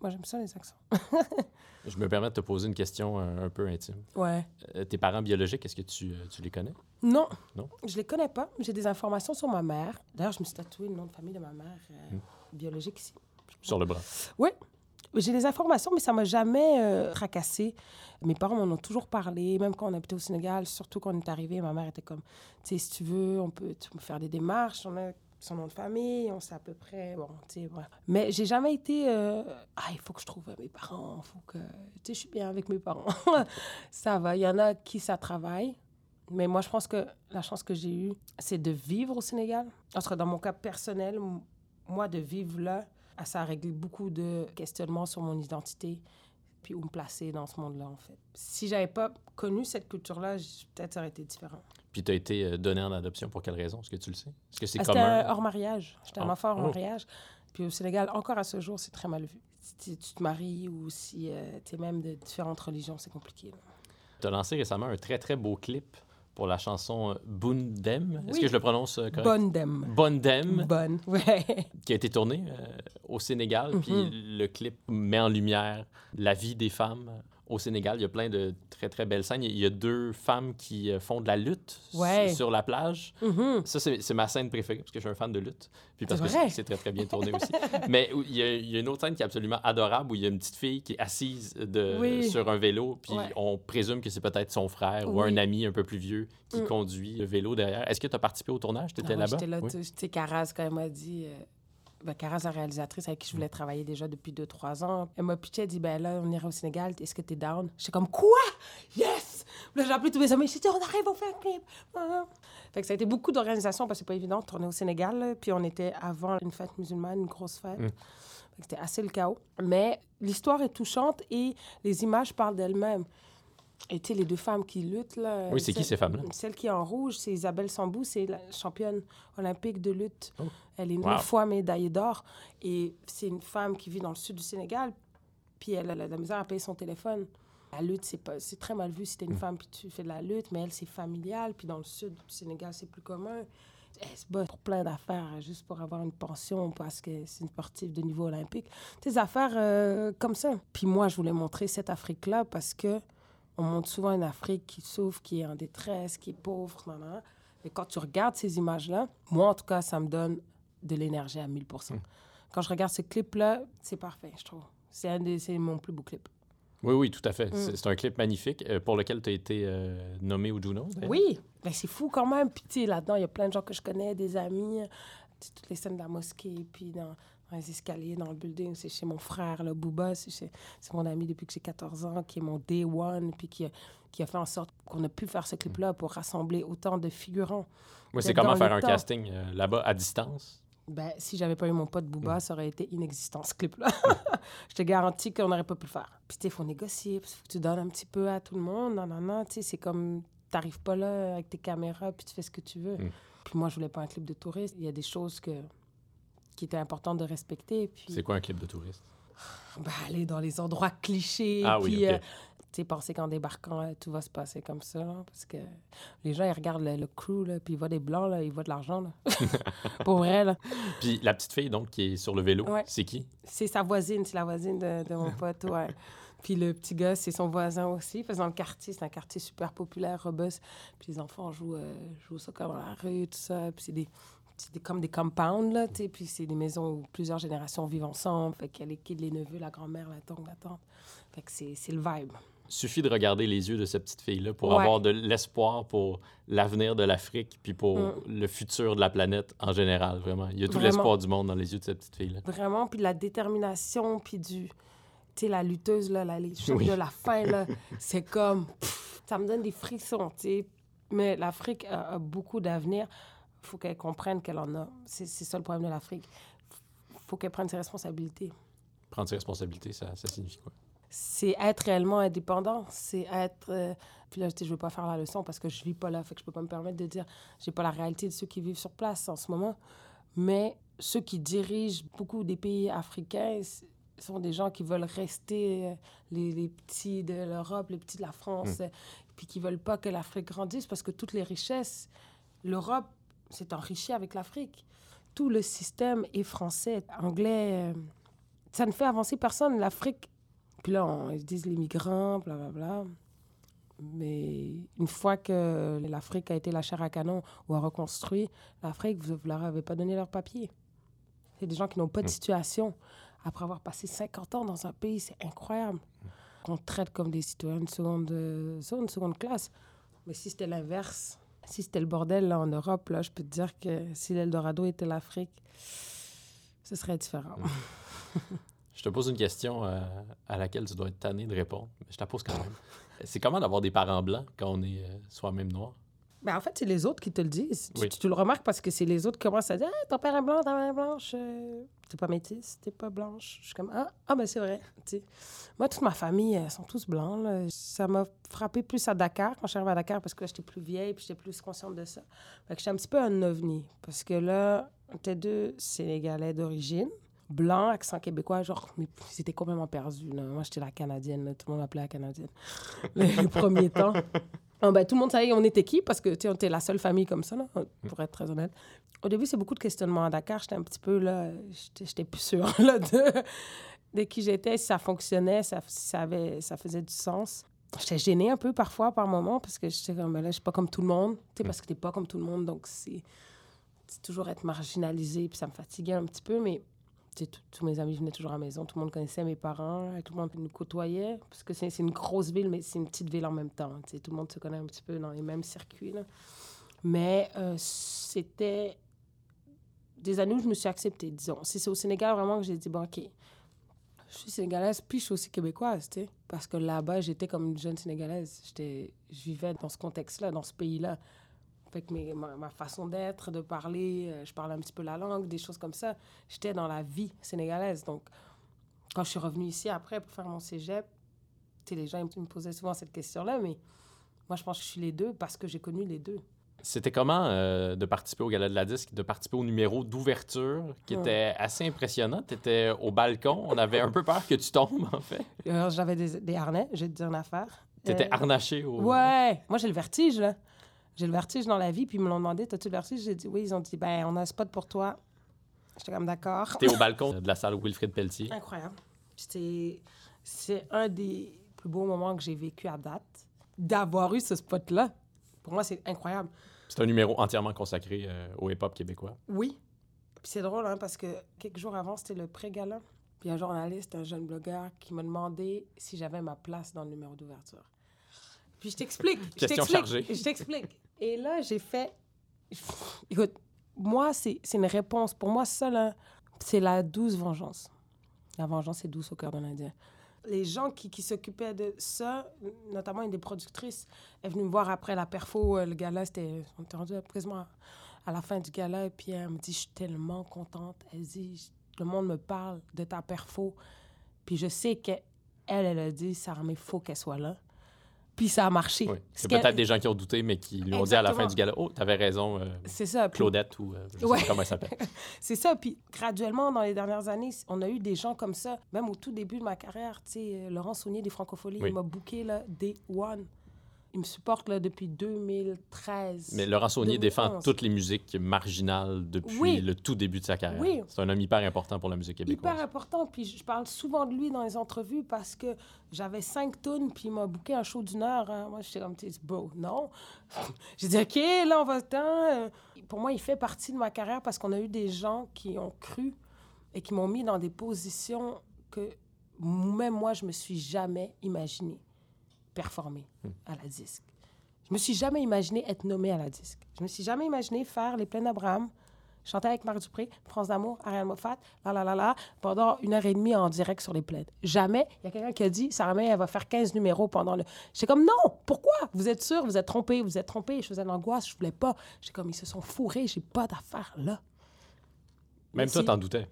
Moi, j'aime ça, les accents. Je me permets de te poser une question euh, un peu intime. Ouais. Euh, tes parents biologiques, est-ce que tu, euh, tu les connais? Non. Non? Je les connais pas. J'ai des informations sur ma mère. D'ailleurs, je me suis tatoué le nom de famille de ma mère euh, biologique ici. Sur le bras. Oui. J'ai des informations, mais ça m'a jamais euh. Mes parents m'en ont toujours parlé, même quand on habitait au Sénégal, surtout quand on est arrivé, ma mère était comme, tu sais, si tu veux, on peut, tu faire des démarches, on a son nom de famille, on sait à peu près, bon, tu sais, voilà. Mais j'ai jamais été, euh, ah, il faut que je trouve mes parents, il faut que, tu sais, je suis bien avec mes parents. ça va, il y en a qui ça travaille, mais moi, je pense que la chance que j'ai eue, c'est de vivre au Sénégal. En tout dans mon cas personnel, moi, de vivre là, ça a réglé beaucoup de questionnements sur mon identité, puis où me placer dans ce monde-là, en fait. Si j'avais pas connu cette culture-là, peut-être ça aurait été différent. Puis tu as été euh, donné en adoption pour quelle raison? Est-ce que tu le sais? Est-ce que c'est Ah, C'était commun? hors mariage. J'étais un Ah, enfant hors oh. mariage. Puis au Sénégal, encore à ce jour, c'est très mal vu. Si tu te maries ou si tu es même de différentes religions, c'est compliqué. Tu as lancé récemment un très très beau clip pour la chanson euh, Bundem. Est-ce Oui. que je le prononce euh, correct? Bonne dame. Bondem, Bonne, ouais. qui a été tourné euh, au Sénégal. Puis le clip met en lumière la vie des femmes au Sénégal. Il y a plein de très très belles scènes. Il y a deux femmes qui euh, font de la lutte Ouais. sur la plage. Mhm. Ça, c'est ma scène préférée parce que je suis un fan de lutte. Puis parce C'est que c'est- très, très bien tourné aussi. Mais il y, a, il y a une autre scène qui est absolument adorable où il y a une petite fille qui est assise de, Oui. sur un vélo. Puis Ouais. on présume que c'est peut-être son frère ou Oui. un ami un peu plus vieux qui Mm. conduit le vélo derrière. Est-ce que tu as participé au tournage? Tu étais Ah là-bas? J'étais là, Oui. tu tu sais, Caraz, quand elle m'a dit... euh, ben, Caraz, la réalisatrice avec qui je voulais travailler déjà depuis 2-3 ans, elle m'a pitché, elle dit, ben là, on ira au Sénégal, est-ce que t'es down? J'étais comme, quoi? Yes! Là, j'ai appelé tous mes amis, j'ai dit, on arrive, on fait un clip. Ah. Fait que ça a été beaucoup d'organisation parce que c'est pas évident de tourner au Sénégal. Puis on était avant une fête musulmane, une grosse fête. Mm. C'était assez le chaos. Mais l'histoire est touchante et les images parlent d'elles-mêmes. Et tu sais, les deux femmes qui luttent, là. Oui, c'est qui ces femmes-là? Celle qui est en rouge, c'est Isabelle Sambou, c'est la championne olympique de lutte. Oh. Elle est Wow. neuf fois médaillée d'or. Et c'est une femme qui vit dans le sud du Sénégal. Puis elle a la, la misère à payer son téléphone. La lutte, c'est pas- c'est très mal vu si t'es une Mm. femme puis tu fais de la lutte, mais elle, c'est familial. Puis dans le sud du Sénégal, c'est plus commun. Elle se bat pour plein d'affaires, juste pour avoir une pension parce que c'est une sportive de niveau olympique. Des affaires euh, comme ça. Puis moi, je voulais montrer cette Afrique-là parce que on montre souvent une Afrique qui souffre, qui est en détresse, qui est pauvre, nan, nan, nan. Mais quand tu regardes ces images-là, moi, en tout cas, ça me donne de l'énergie à 1000% Quand je regarde ce clip-là, c'est parfait, je trouve. C'est un des- c'est mon plus beau clip. Oui, oui, tout à fait. Mm. C'est un clip magnifique euh, pour lequel tu as été euh, nommé au Juno. Oui, ben c'est fou quand même. Puis tu sais, là-dedans, il y a plein de gens que je connais, des amis, toutes les scènes de la mosquée, puis dans, dans les escaliers, dans le building. C'est chez mon frère, le Booba. C'est mon ami depuis que j'ai 14 ans, qui est mon day one, puis qui a, qui a fait en sorte qu'on a pu faire ce clip-là pour rassembler autant de figurants. Moi, c'est comment faire un temps. casting euh, là-bas à distance? Ben, si j'avais pas eu mon pote Mm. Booba, ça aurait été inexistant, ce clip-là. Je te garantis qu'on n'aurait pas pu le faire. Puis, tu il faut négocier, qu'il faut que tu donnes un petit peu à tout le monde. Non, non, non, tu sais, c'est comme... T'arrives pas là avec tes caméras, puis tu fais ce que tu veux. Mm. Puis moi, je voulais pas un clip de touriste. Il y a des choses que... qui étaient importantes de respecter. Puis, C'est quoi un clip de touriste? ben, aller dans les endroits clichés. Ah oui, puis, ok. euh, tu sais, penser qu'en débarquant, euh, tout va se passer comme ça. là, parce que les gens, ils regardent le, le crew, là, puis ils voient des blancs, là, ils voient de l'argent. Pour vrai, là. Puis la petite fille, donc, qui est sur le vélo, Ouais. c'est qui? C'est sa voisine, c'est la voisine de, de mon pote, ouais. Puis le petit gars, c'est son voisin aussi. Parce que dans le quartier, c'est un quartier super populaire, robuste. Puis les enfants jouent, euh, jouent ça comme dans la rue, tout ça. Puis c'est des, c'est comme des compounds, là, tu sais. Puis c'est des maisons où plusieurs générations vivent ensemble. Fait qu'il y a les kids, les neveux, la grand-mère, la tante, la tante. Fait que c'est c'est le vibe. Suffit de regarder les yeux de cette petite fille-là pour Ouais. avoir de l'espoir pour l'avenir de l'Afrique puis pour Mm. le futur de la planète en général, vraiment. Il y a tout l'espoir du monde dans les yeux de cette petite fille-là. Vraiment, puis de la détermination, puis du... Tu sais, la lutteuse, là, la, les Oui. de la fin, là, c'est comme... pff, ça me donne des frissons, tu sais. Mais l'Afrique a, a beaucoup d'avenir. Il faut qu'elle comprenne qu'elle en a. C'est c'est ça le problème de l'Afrique. Il faut qu'elle prenne ses responsabilités. Prendre ses responsabilités, ça, ça signifie quoi? C'est être réellement indépendant. C'est être... euh, Puis là, je veux pas faire la leçon parce que je vis pas là. Fait que je peux pas me permettre de dire... J'ai pas la réalité de ceux qui vivent sur place en ce moment. Mais ceux qui dirigent beaucoup des pays africains sont des gens qui veulent rester euh, les, les petits de l'Europe, les petits de la France, euh, puis qui veulent pas que l'Afrique grandisse parce que toutes les richesses, l'Europe s'est enrichie avec l'Afrique. Tout le système est français, anglais. euh, ça ne fait avancer personne. L'Afrique, puis là, on, ils disent les migrants, blablabla. Mais une fois que l'Afrique a été la chair à canon ou a reconstruit, l'Afrique, vous ne leur avez pas donné leur papier. C'est des gens qui n'ont pas de situation. Après avoir passé 50 ans dans un pays, c'est incroyable. Qu'on traite comme des citoyens de seconde, euh, seconde classe. Mais si c'était l'inverse, si c'était le bordel là, en Europe, là, je peux te dire que si l'Eldorado était l'Afrique, ce serait différent. Je te pose une question euh, à laquelle tu dois être tanné de répondre, mais je te la pose quand même. C'est comment d'avoir des parents blancs quand on est euh, soi-même noir? Ben, en fait, c'est les autres qui te le disent. Tu- Oui. Tu, tu le remarques parce que c'est les autres qui commencent à dire Ah, ton père est blanc, ta mère est blanche. euh, T'es pas métisse, t'es pas blanche. Je suis comme Ah, ah ben c'est vrai. tu sais. Moi, toute ma famille, elles sont tous blancs. là. Ça m'a frappé plus à Dakar, quand je suis arrivée à Dakar, parce que là, j'étais plus vieille puis j'étais plus consciente de ça. Fait que j'étais un petit peu un ovni. Parce que là, était deux Sénégalais d'origine. Blanc, accent québécois, genre, mais ils étaient complètement perdus. là. Moi, j'étais la Canadienne, là. tout le monde m'appelait la Canadienne. Les, premiers temps. Ah, ben, tout le monde savait on était qui parce que tu sais, on était la seule famille comme ça, là, pour être très honnête. Au début, c'est beaucoup de questionnements à Dakar. J'étais un petit peu là, j'étais plus sûre là, de, de qui j'étais, si ça fonctionnait, ça, si ça, avait, ça faisait du sens. J'étais gênée un peu parfois par moments parce que j'étais comme, ben là, je suis pas comme tout le monde, tu sais, parce que t'es pas comme tout le monde, donc c'est toujours être marginalisé, puis ça me fatiguait un petit peu, mais tous- mes amis venaient toujours à la maison, tout le monde connaissait mes parents, tout le monde nous côtoyait, parce que c'est une grosse ville, mais c'est une petite ville en même temps. tu sais, Tout le monde se connaît un petit peu dans les mêmes circuits. Mais euh, c'était des années où je me suis acceptée, disons. Si c'est au Sénégal vraiment que j'ai dit, bon, OK, je suis sénégalaise, puis je suis aussi québécoise, tu sais. Parce que là-bas, j'étais comme une jeune sénégalaise. Je vivais dans ce contexte-là, dans ce pays-là. Mes- ma, ma façon d'être, de parler, euh, je parlais un petit peu la langue, des choses comme ça. J'étais dans la vie sénégalaise. Donc, quand je suis revenue ici après pour faire mon cégep, les gens ils me posaient souvent cette question-là, mais moi, je pense que je suis les deux parce que j'ai connu les deux. C'était comment euh, de participer au Gala de la Disque, de participer au numéro d'ouverture qui était assez impressionnant? Tu étais au balcon, on avait un peu peur que tu tombes, en fait. Alors, j'avais des, des harnais, je vais te dire une affaire. Tu étais Euh, harnaché au. Ouais, moi j'ai le vertige, là. J'ai le vertige dans la vie, puis ils me l'ont demandé, t'as-tu le vertige? J'ai dit oui, ils ont dit, ben, on a un spot pour toi. J'étais comme d'accord. T'es au balcon de la salle Wilfrid Pelletier. Incroyable. C'est, c'est un des plus beaux moments que j'ai vécu à date, d'avoir eu ce spot-là. Pour moi, c'est incroyable. C'est un numéro entièrement consacré euh, au hip-hop québécois. Oui. Puis c'est drôle, hein, parce que quelques jours avant, c'était le pré-gala. Puis un journaliste, un jeune blogueur, qui m'a demandé si j'avais ma place dans le numéro d'ouverture. Puis je t'explique. je Question t'explique, chargée. Je t'explique. Et là, j'ai fait... Écoute, moi, c'est une réponse. Pour moi, ça, là, C'est la douce vengeance. La vengeance est douce au cœur d'un Indien. Les gens qui, qui s'occupaient de ça, notamment une des productrices, est venue me voir après la perfo. euh, Le gala, c'était. On était rendu à la fin du gala. Et puis elle me dit Je suis tellement contente. Elle dit Le monde me parle de ta perfo. Puis je sais qu'elle, elle a dit Ça il faut qu'elle soit là. Puis ça a marché. Oui. C'est peut-être des gens qui ont douté, mais qui lui ont dit à la fin du gala Oh, t'avais raison, euh, C'est ça. Puis- Claudette, ou euh, je sais pas comment elle s'appelle. C'est ça. Puis graduellement, dans les dernières années, on a eu des gens comme ça. Même au tout début de ma carrière, tu sais, euh, Laurent Saunier des Francopholies, Oui. il m'a booké là, Day One. Il me supporte là, depuis 2013. Mais Laurent Saunier défend 2011. toutes les musiques marginales depuis Oui. le tout début de sa carrière. Oui. C'est un homme hyper important pour la musique québécoise. Hyper important. Puis je parle souvent de lui dans les entrevues parce que j'avais cinq tonnes, puis il m'a booké un show d'une heure. hein. Moi, j'étais comme, bro, non. J'ai dit, OK, là, on va temps. Euh, Pour moi, il fait partie de ma carrière parce qu'on a eu des gens qui ont cru et qui m'ont mis dans des positions que même moi, je me suis jamais imaginé performer à la disque. Je me suis jamais imaginé être nommé à la disque. Je me suis jamais imaginé faire les plaines d'Abraham, chanter avec Marc Dupré, France d'amour, Ariane Moffat, la la la la, pendant une heure et demie en direct sur les plaines. Jamais, il y a quelqu'un qui a dit, Sarah May, elle va faire 15 numéros pendant le... J'étais comme, non, pourquoi? Vous êtes sûr, vous êtes trompé, vous êtes trompé. Je faisais de l'angoisse, je voulais pas. J'étais comme, ils se sont fourrés, j'ai pas d'affaires là. Même Mais toi, t'en doutais.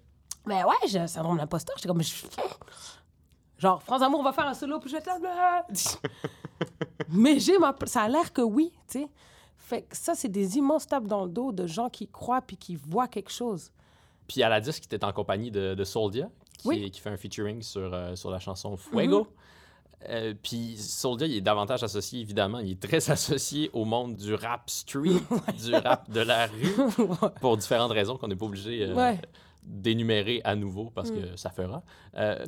Mais ouais, j'ai un syndrome d'imposteur. J'étais comme. je- Genre, France Amour, on va faire un solo, puis je vais être là. Mais j'ai ma. Ça a l'air que oui, tu sais. Fait que ça, c'est des immenses tapes dans le dos de gens qui croient puis qui voient quelque chose. Puis à la disque, tu en compagnie de, de Soldia, qui, Oui. Mhm. qui fait un featuring sur, euh, sur la chanson Fuego. Euh, puis Soldia, il est davantage associé, évidemment, il est très associé au monde du rap street, du rap de la rue, pour différentes raisons qu'on n'est pas obligé euh, Ouais. D'énumérer à nouveau parce que ça fera. Euh,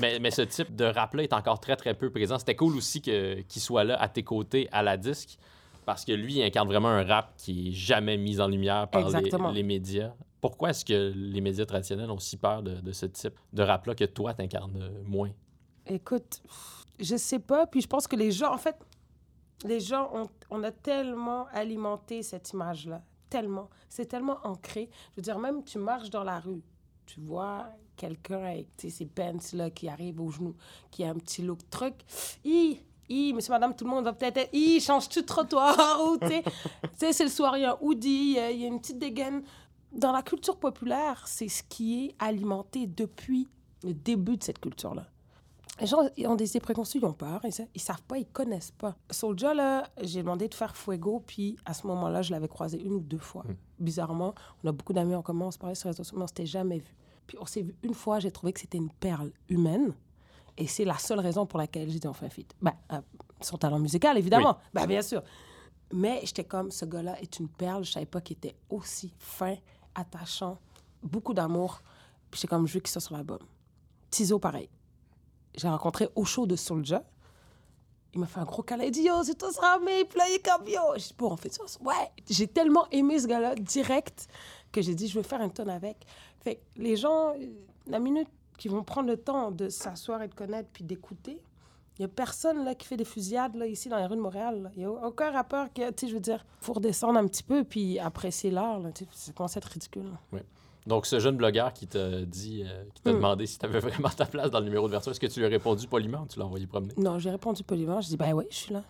mais, mais ce type de rap-là est encore très, très peu présent. C'était cool aussi qu'il soit là à tes côtés à la disque parce que lui, il incarne vraiment un rap qui est jamais mis en lumière par les, les médias. Pourquoi est-ce que les médias traditionnels ont si peur de, de ce type de rap-là que toi, t'incarnes moins? Écoute, je sais pas. Puis je pense que les gens, en fait, les gens, ont, on a tellement alimenté cette image-là. Tellement. C'est tellement ancré. Je veux dire, même tu marches dans la rue, tu vois quelqu'un avec ses pants-là qui arrive au genou, qui a un petit look truc. Hi, hi, monsieur, madame, tout le monde va peut-être être, hi, change-tu de trottoir? Ou, tu sais, c'est le soir, il y a un hoodie, il y a une petite dégaine. Dans la culture populaire, c'est ce qui est alimenté depuis le début de cette culture-là. Les gens ont des idées préconçues, ils ont peur, ils, ils savent pas, ils connaissent pas. Soulja, là, j'ai demandé de faire Fuego, puis à ce moment-là, je l'avais croisé une ou deux fois. Bizarrement, on a beaucoup d'amis en commun, on se parlait sur les réseaux sociaux, mais on s'était jamais vu. Puis on s'est vu une fois, j'ai trouvé que c'était une perle humaine, et c'est la seule raison pour laquelle j'ai dit un feat. Ben, euh, son talent musical, évidemment, ben, bien sûr. Mais j'étais comme, ce gars-là est une perle, je savais pas qu'il était aussi fin, attachant, beaucoup d'amour. Puis j'étais comme, je veux qu'il soit sur l'album. Tizo, pareil j'ai rencontré au show de Soulja. Il m'a fait un gros câlin. Il dit Yo, c'est toi, est comme Yo. J'ai dit Bon, on fait ça. Ouais. J'ai tellement aimé ce gars-là direct que j'ai dit Je veux faire un tonne avec. Fait les gens, euh, la minute qui vont prendre le temps de s'asseoir et de connaître puis d'écouter, il n'y a personne là, qui fait des fusillades là, ici dans les rues de Montréal. Il n'y a aucun rappeur qui, tu sais, je veux dire, faut redescendre un petit peu puis apprécier l'art. Ça commence à être ridicule. Donc, ce jeune blogueur qui t'a dit, euh, qui t'a Mm. demandé si tu avais vraiment ta place dans le numéro de version, est-ce que tu lui as répondu poliment ou tu l'as envoyé promener? Non, j'ai répondu poliment. Je dis Ben oui, je suis là.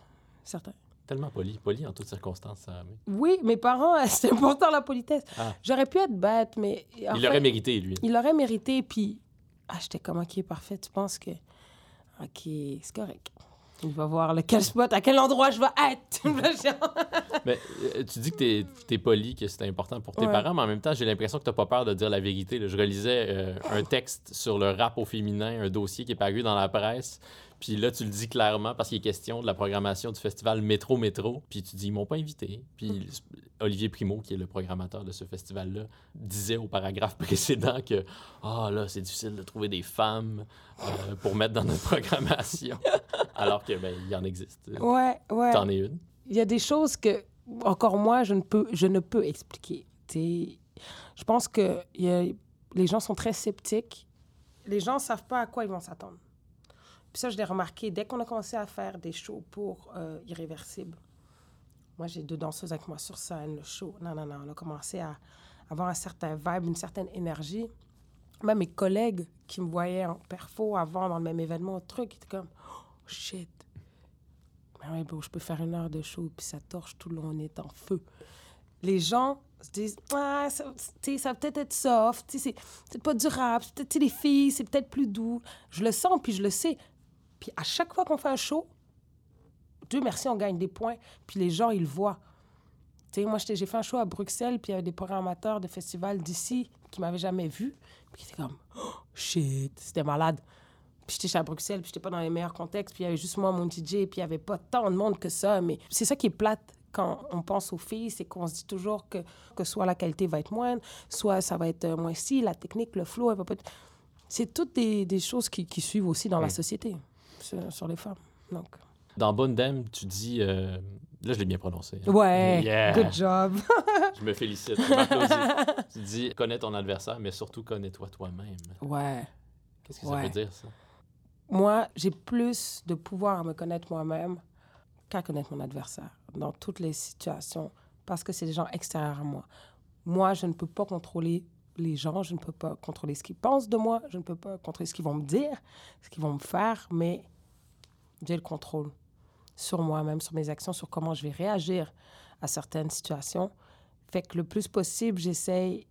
Certain. Tellement poli, poli en toutes circonstances, May. Oui, mes parents, c'est important la politesse. Ah. J'aurais pu être bête, mais. en Il l'aurait mérité, lui. Il l'aurait mérité, puis. Ah, j'étais comme, OK, parfait. Tu penses que. OK, c'est correct. Il va voir lequel spot, à quel endroit je vais être. Mais euh, tu dis que t'es es poli, que c'est important pour tes Ouais. parents, mais en même temps, j'ai l'impression que t'as pas peur de dire la vérité. là. Je relisais euh, un texte sur le rap au féminin, un dossier qui est paru dans la presse. Puis là, tu le dis clairement parce qu'il est question de la programmation du festival Métro Métro. Puis tu dis, ils m'ont pas invité. Puis Olivier Primo, qui est le programmateur de ce festival-là, disait au paragraphe précédent que Ah là, c'est difficile de trouver des femmes euh, pour mettre dans notre programmation. Alors que ben, il y en existe. ouais, ouais. T'en es une. Il y a des choses que, encore moi, je ne peux, je ne peux expliquer. Je pense que y a- les gens sont très sceptiques. Les gens ne savent pas à quoi ils vont s'attendre. Puis ça, je l'ai remarqué dès qu'on a commencé à faire des shows pour euh, Irréversible. Moi, j'ai deux danseuses avec moi sur scène, le show. Non, non, non. On a commencé à avoir un certain vibe, une certaine énergie. Même mes collègues qui me voyaient en perfo avant dans le même événement, truc, ils étaient comme oh, shit. Ben ouais, bro, je peux faire une heure de show, puis ça torche tout le long, on est en feu. Les gens se disent, ah, ça, ça va peut-être être soft, c'est peut-être pas durable, c'est peut-être les filles, c'est peut-être plus doux. Je le sens, puis je le sais. Puis à chaque fois qu'on fait un show, Dieu merci, on gagne des points, puis les gens, ils le voient. Tu sais, moi, j'ai fait un show à Bruxelles, puis il y avait des programmateurs de festivals d'ici qui m'avaient jamais vu. Puis qui étaient comme, oh, shit, c'était malade. Puis j'étais chez à Bruxelles, puis j'étais pas dans les meilleurs contextes, puis il y avait juste moi, mon DJ, puis il y avait pas tant de monde que ça. Mais c'est ça qui est plate quand on pense aux filles, c'est qu'on se dit toujours que, que soit la qualité va être moindre, soit ça va être euh, moins si, la technique, le flow, elle va pas être... C'est toutes des, des choses qui, qui suivent aussi dans la Mm. société, sur, les femmes. Donc, Dans Bonne Dame, tu dis. euh, Là, je l'ai bien prononcé. hein. ouais, Yeah. good job. Je me félicite. Je tu dis connais ton adversaire, mais surtout connais-toi toi-même. ouais. Qu'est-ce que ça veut dire, ça? Moi, j'ai plus de pouvoir à me connaître moi-même qu'à connaître mon adversaire dans toutes les situations parce que c'est des gens extérieurs à moi. Moi, je ne peux pas contrôler les gens, je ne peux pas contrôler ce qu'ils pensent de moi, je ne peux pas contrôler ce qu'ils vont me dire, ce qu'ils vont me faire, mais j'ai le contrôle sur moi-même, sur mes actions, sur comment je vais réagir à certaines situations. Fait que le plus possible, j'essaye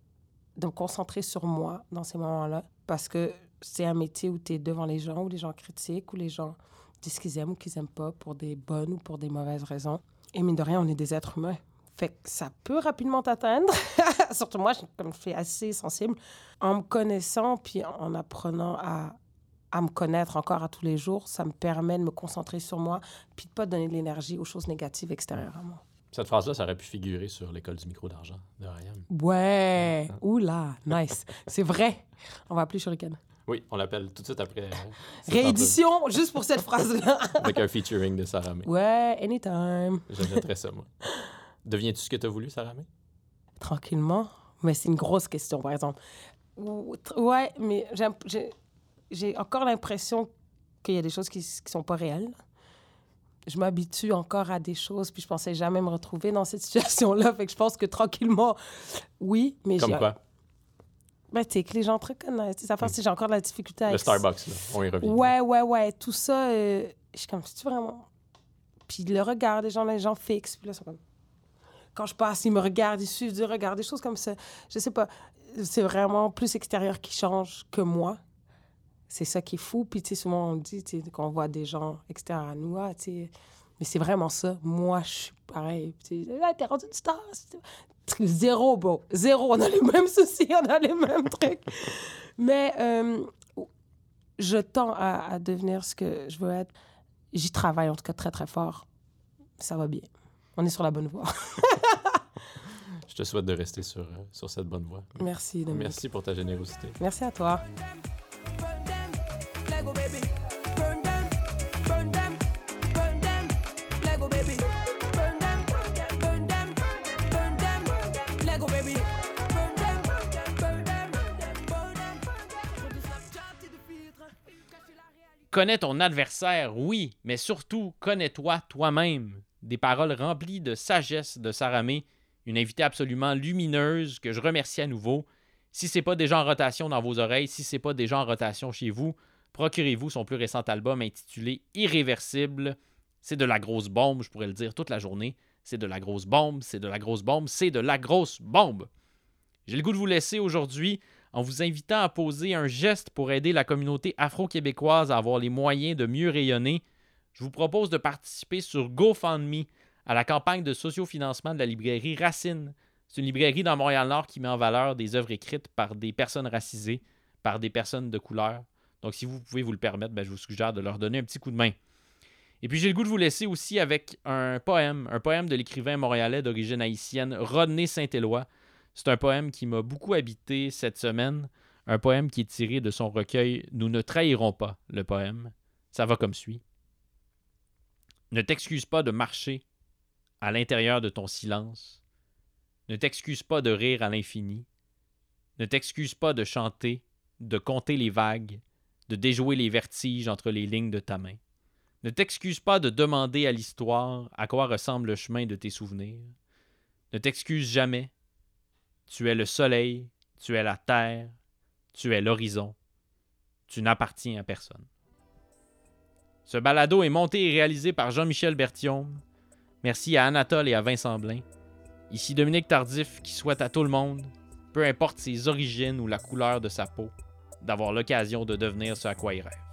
de me concentrer sur moi dans ces moments-là parce que c'est un métier où tu es devant les gens, où les gens critiquent, où les gens disent qu'ils aiment ou qu'ils n'aiment pas pour des bonnes ou pour des mauvaises raisons. Et mine de rien, on est des êtres humains. Fait que ça peut rapidement t'atteindre. Surtout moi, je- comme je suis assez sensible, en me connaissant puis en apprenant à, à me connaître encore à tous les jours, ça me permet de me concentrer sur moi puis de pas donner de l'énergie aux choses négatives extérieures à moi. Cette phrase-là, ça aurait pu figurer sur l'école du micro d'argent de Ryan. Ouais! Oula! Nice! C'est vrai! On va appeler Shuriken. Oui, on l'appelle tout de suite après. euh, Réédition, juste pour cette phrase-là. Avec un featuring de Sarah May. Ouais, anytime. J'achèterais ça, moi. Deviens-tu ce que tu as voulu, Sarah May? Tranquillement. Mais c'est une grosse question, par exemple. Ouais, mais j'ai encore l'impression qu'il y a des choses qui ne sont pas réelles. Je m'habitue encore à des choses, puis je pensais jamais me retrouver dans cette situation-là. Fait que je pense que tranquillement, oui, mais Comme quoi? Ben, tu sais, que les gens te reconnaissent. Ça fait si j'ai encore de la difficulté avec Le Starbucks, là. On y revient. Ouais, ouais, ouais. Tout ça, euh, je suis comme, c'est vraiment? Puis le regard des gens, les gens fixes. Puis là, sont comme. Quand je passe, ils me regardent, ils suivent du regard, des choses comme ça. Je sais pas. C'est vraiment plus extérieur qui change que moi. C'est ça qui est fou. Puis, tu sais, souvent, on dit, qu'on voit des gens extérieurs à nous, ah. Mais c'est vraiment ça. Moi, je suis pareil. Tu ah, t'es rendu une star. Zéro, bro. Zéro. On a les mêmes soucis, on a les mêmes trucs. Mais euh, je tends à devenir ce que je veux être. J'y travaille en tout cas très très fort. Ça va bien. On est sur la bonne voie. Je te souhaite de rester sur, euh, sur cette bonne voie. Merci, Dominique. Merci pour ta générosité. Merci à toi. Connais ton adversaire, oui, mais surtout, connais-toi toi-même. Des paroles remplies de sagesse de Sarah May, une invitée absolument lumineuse que je remercie à nouveau. Si c'est pas déjà en rotation dans vos oreilles, si c'est pas déjà en rotation chez vous, procurez-vous son plus récent album intitulé Irréversible. C'est de la grosse bombe, je pourrais le dire toute la journée. C'est de la grosse bombe, c'est de la grosse bombe, c'est de la grosse bombe. J'ai le goût de vous laisser aujourd'hui en vous invitant à poser un geste pour aider la communauté afro-québécoise à avoir les moyens de mieux rayonner. Je vous propose de participer sur GoFundMe à la campagne de sociofinancement de la librairie Racine. C'est une librairie dans Montréal-Nord qui met en valeur des œuvres écrites par des personnes racisées, par des personnes de couleur. Donc, si vous pouvez vous le permettre, ben, je vous suggère de leur donner un petit coup de main. Et puis, j'ai le goût de vous laisser aussi avec un poème, un poème de l'écrivain montréalais d'origine haïtienne, Rodney Saint-Éloi. C'est un poème qui m'a beaucoup habité cette semaine. Un poème qui est tiré de son recueil Nous ne trahirons pas, le poème. Ça va comme suit. Ne t'excuse pas de marcher à l'intérieur de ton silence. Ne t'excuse pas de rire à l'infini. Ne t'excuse pas de chanter, de compter les vagues, de déjouer les vertiges entre les lignes de ta main. Ne t'excuse pas de demander à l'histoire à quoi ressemble le chemin de tes souvenirs. Ne t'excuse jamais. Tu es le soleil, tu es la terre, Tu es l'horizon. Tu n'appartiens à personne. Ce balado est monté et réalisé par Jean-Michel Berthiaume. Merci à Anatole et à Vincent Blain. Ici Dominique Tardif qui souhaite à tout le monde, peu importe ses origines ou la couleur de sa peau, d'avoir l'occasion de devenir ce à quoi il rêve.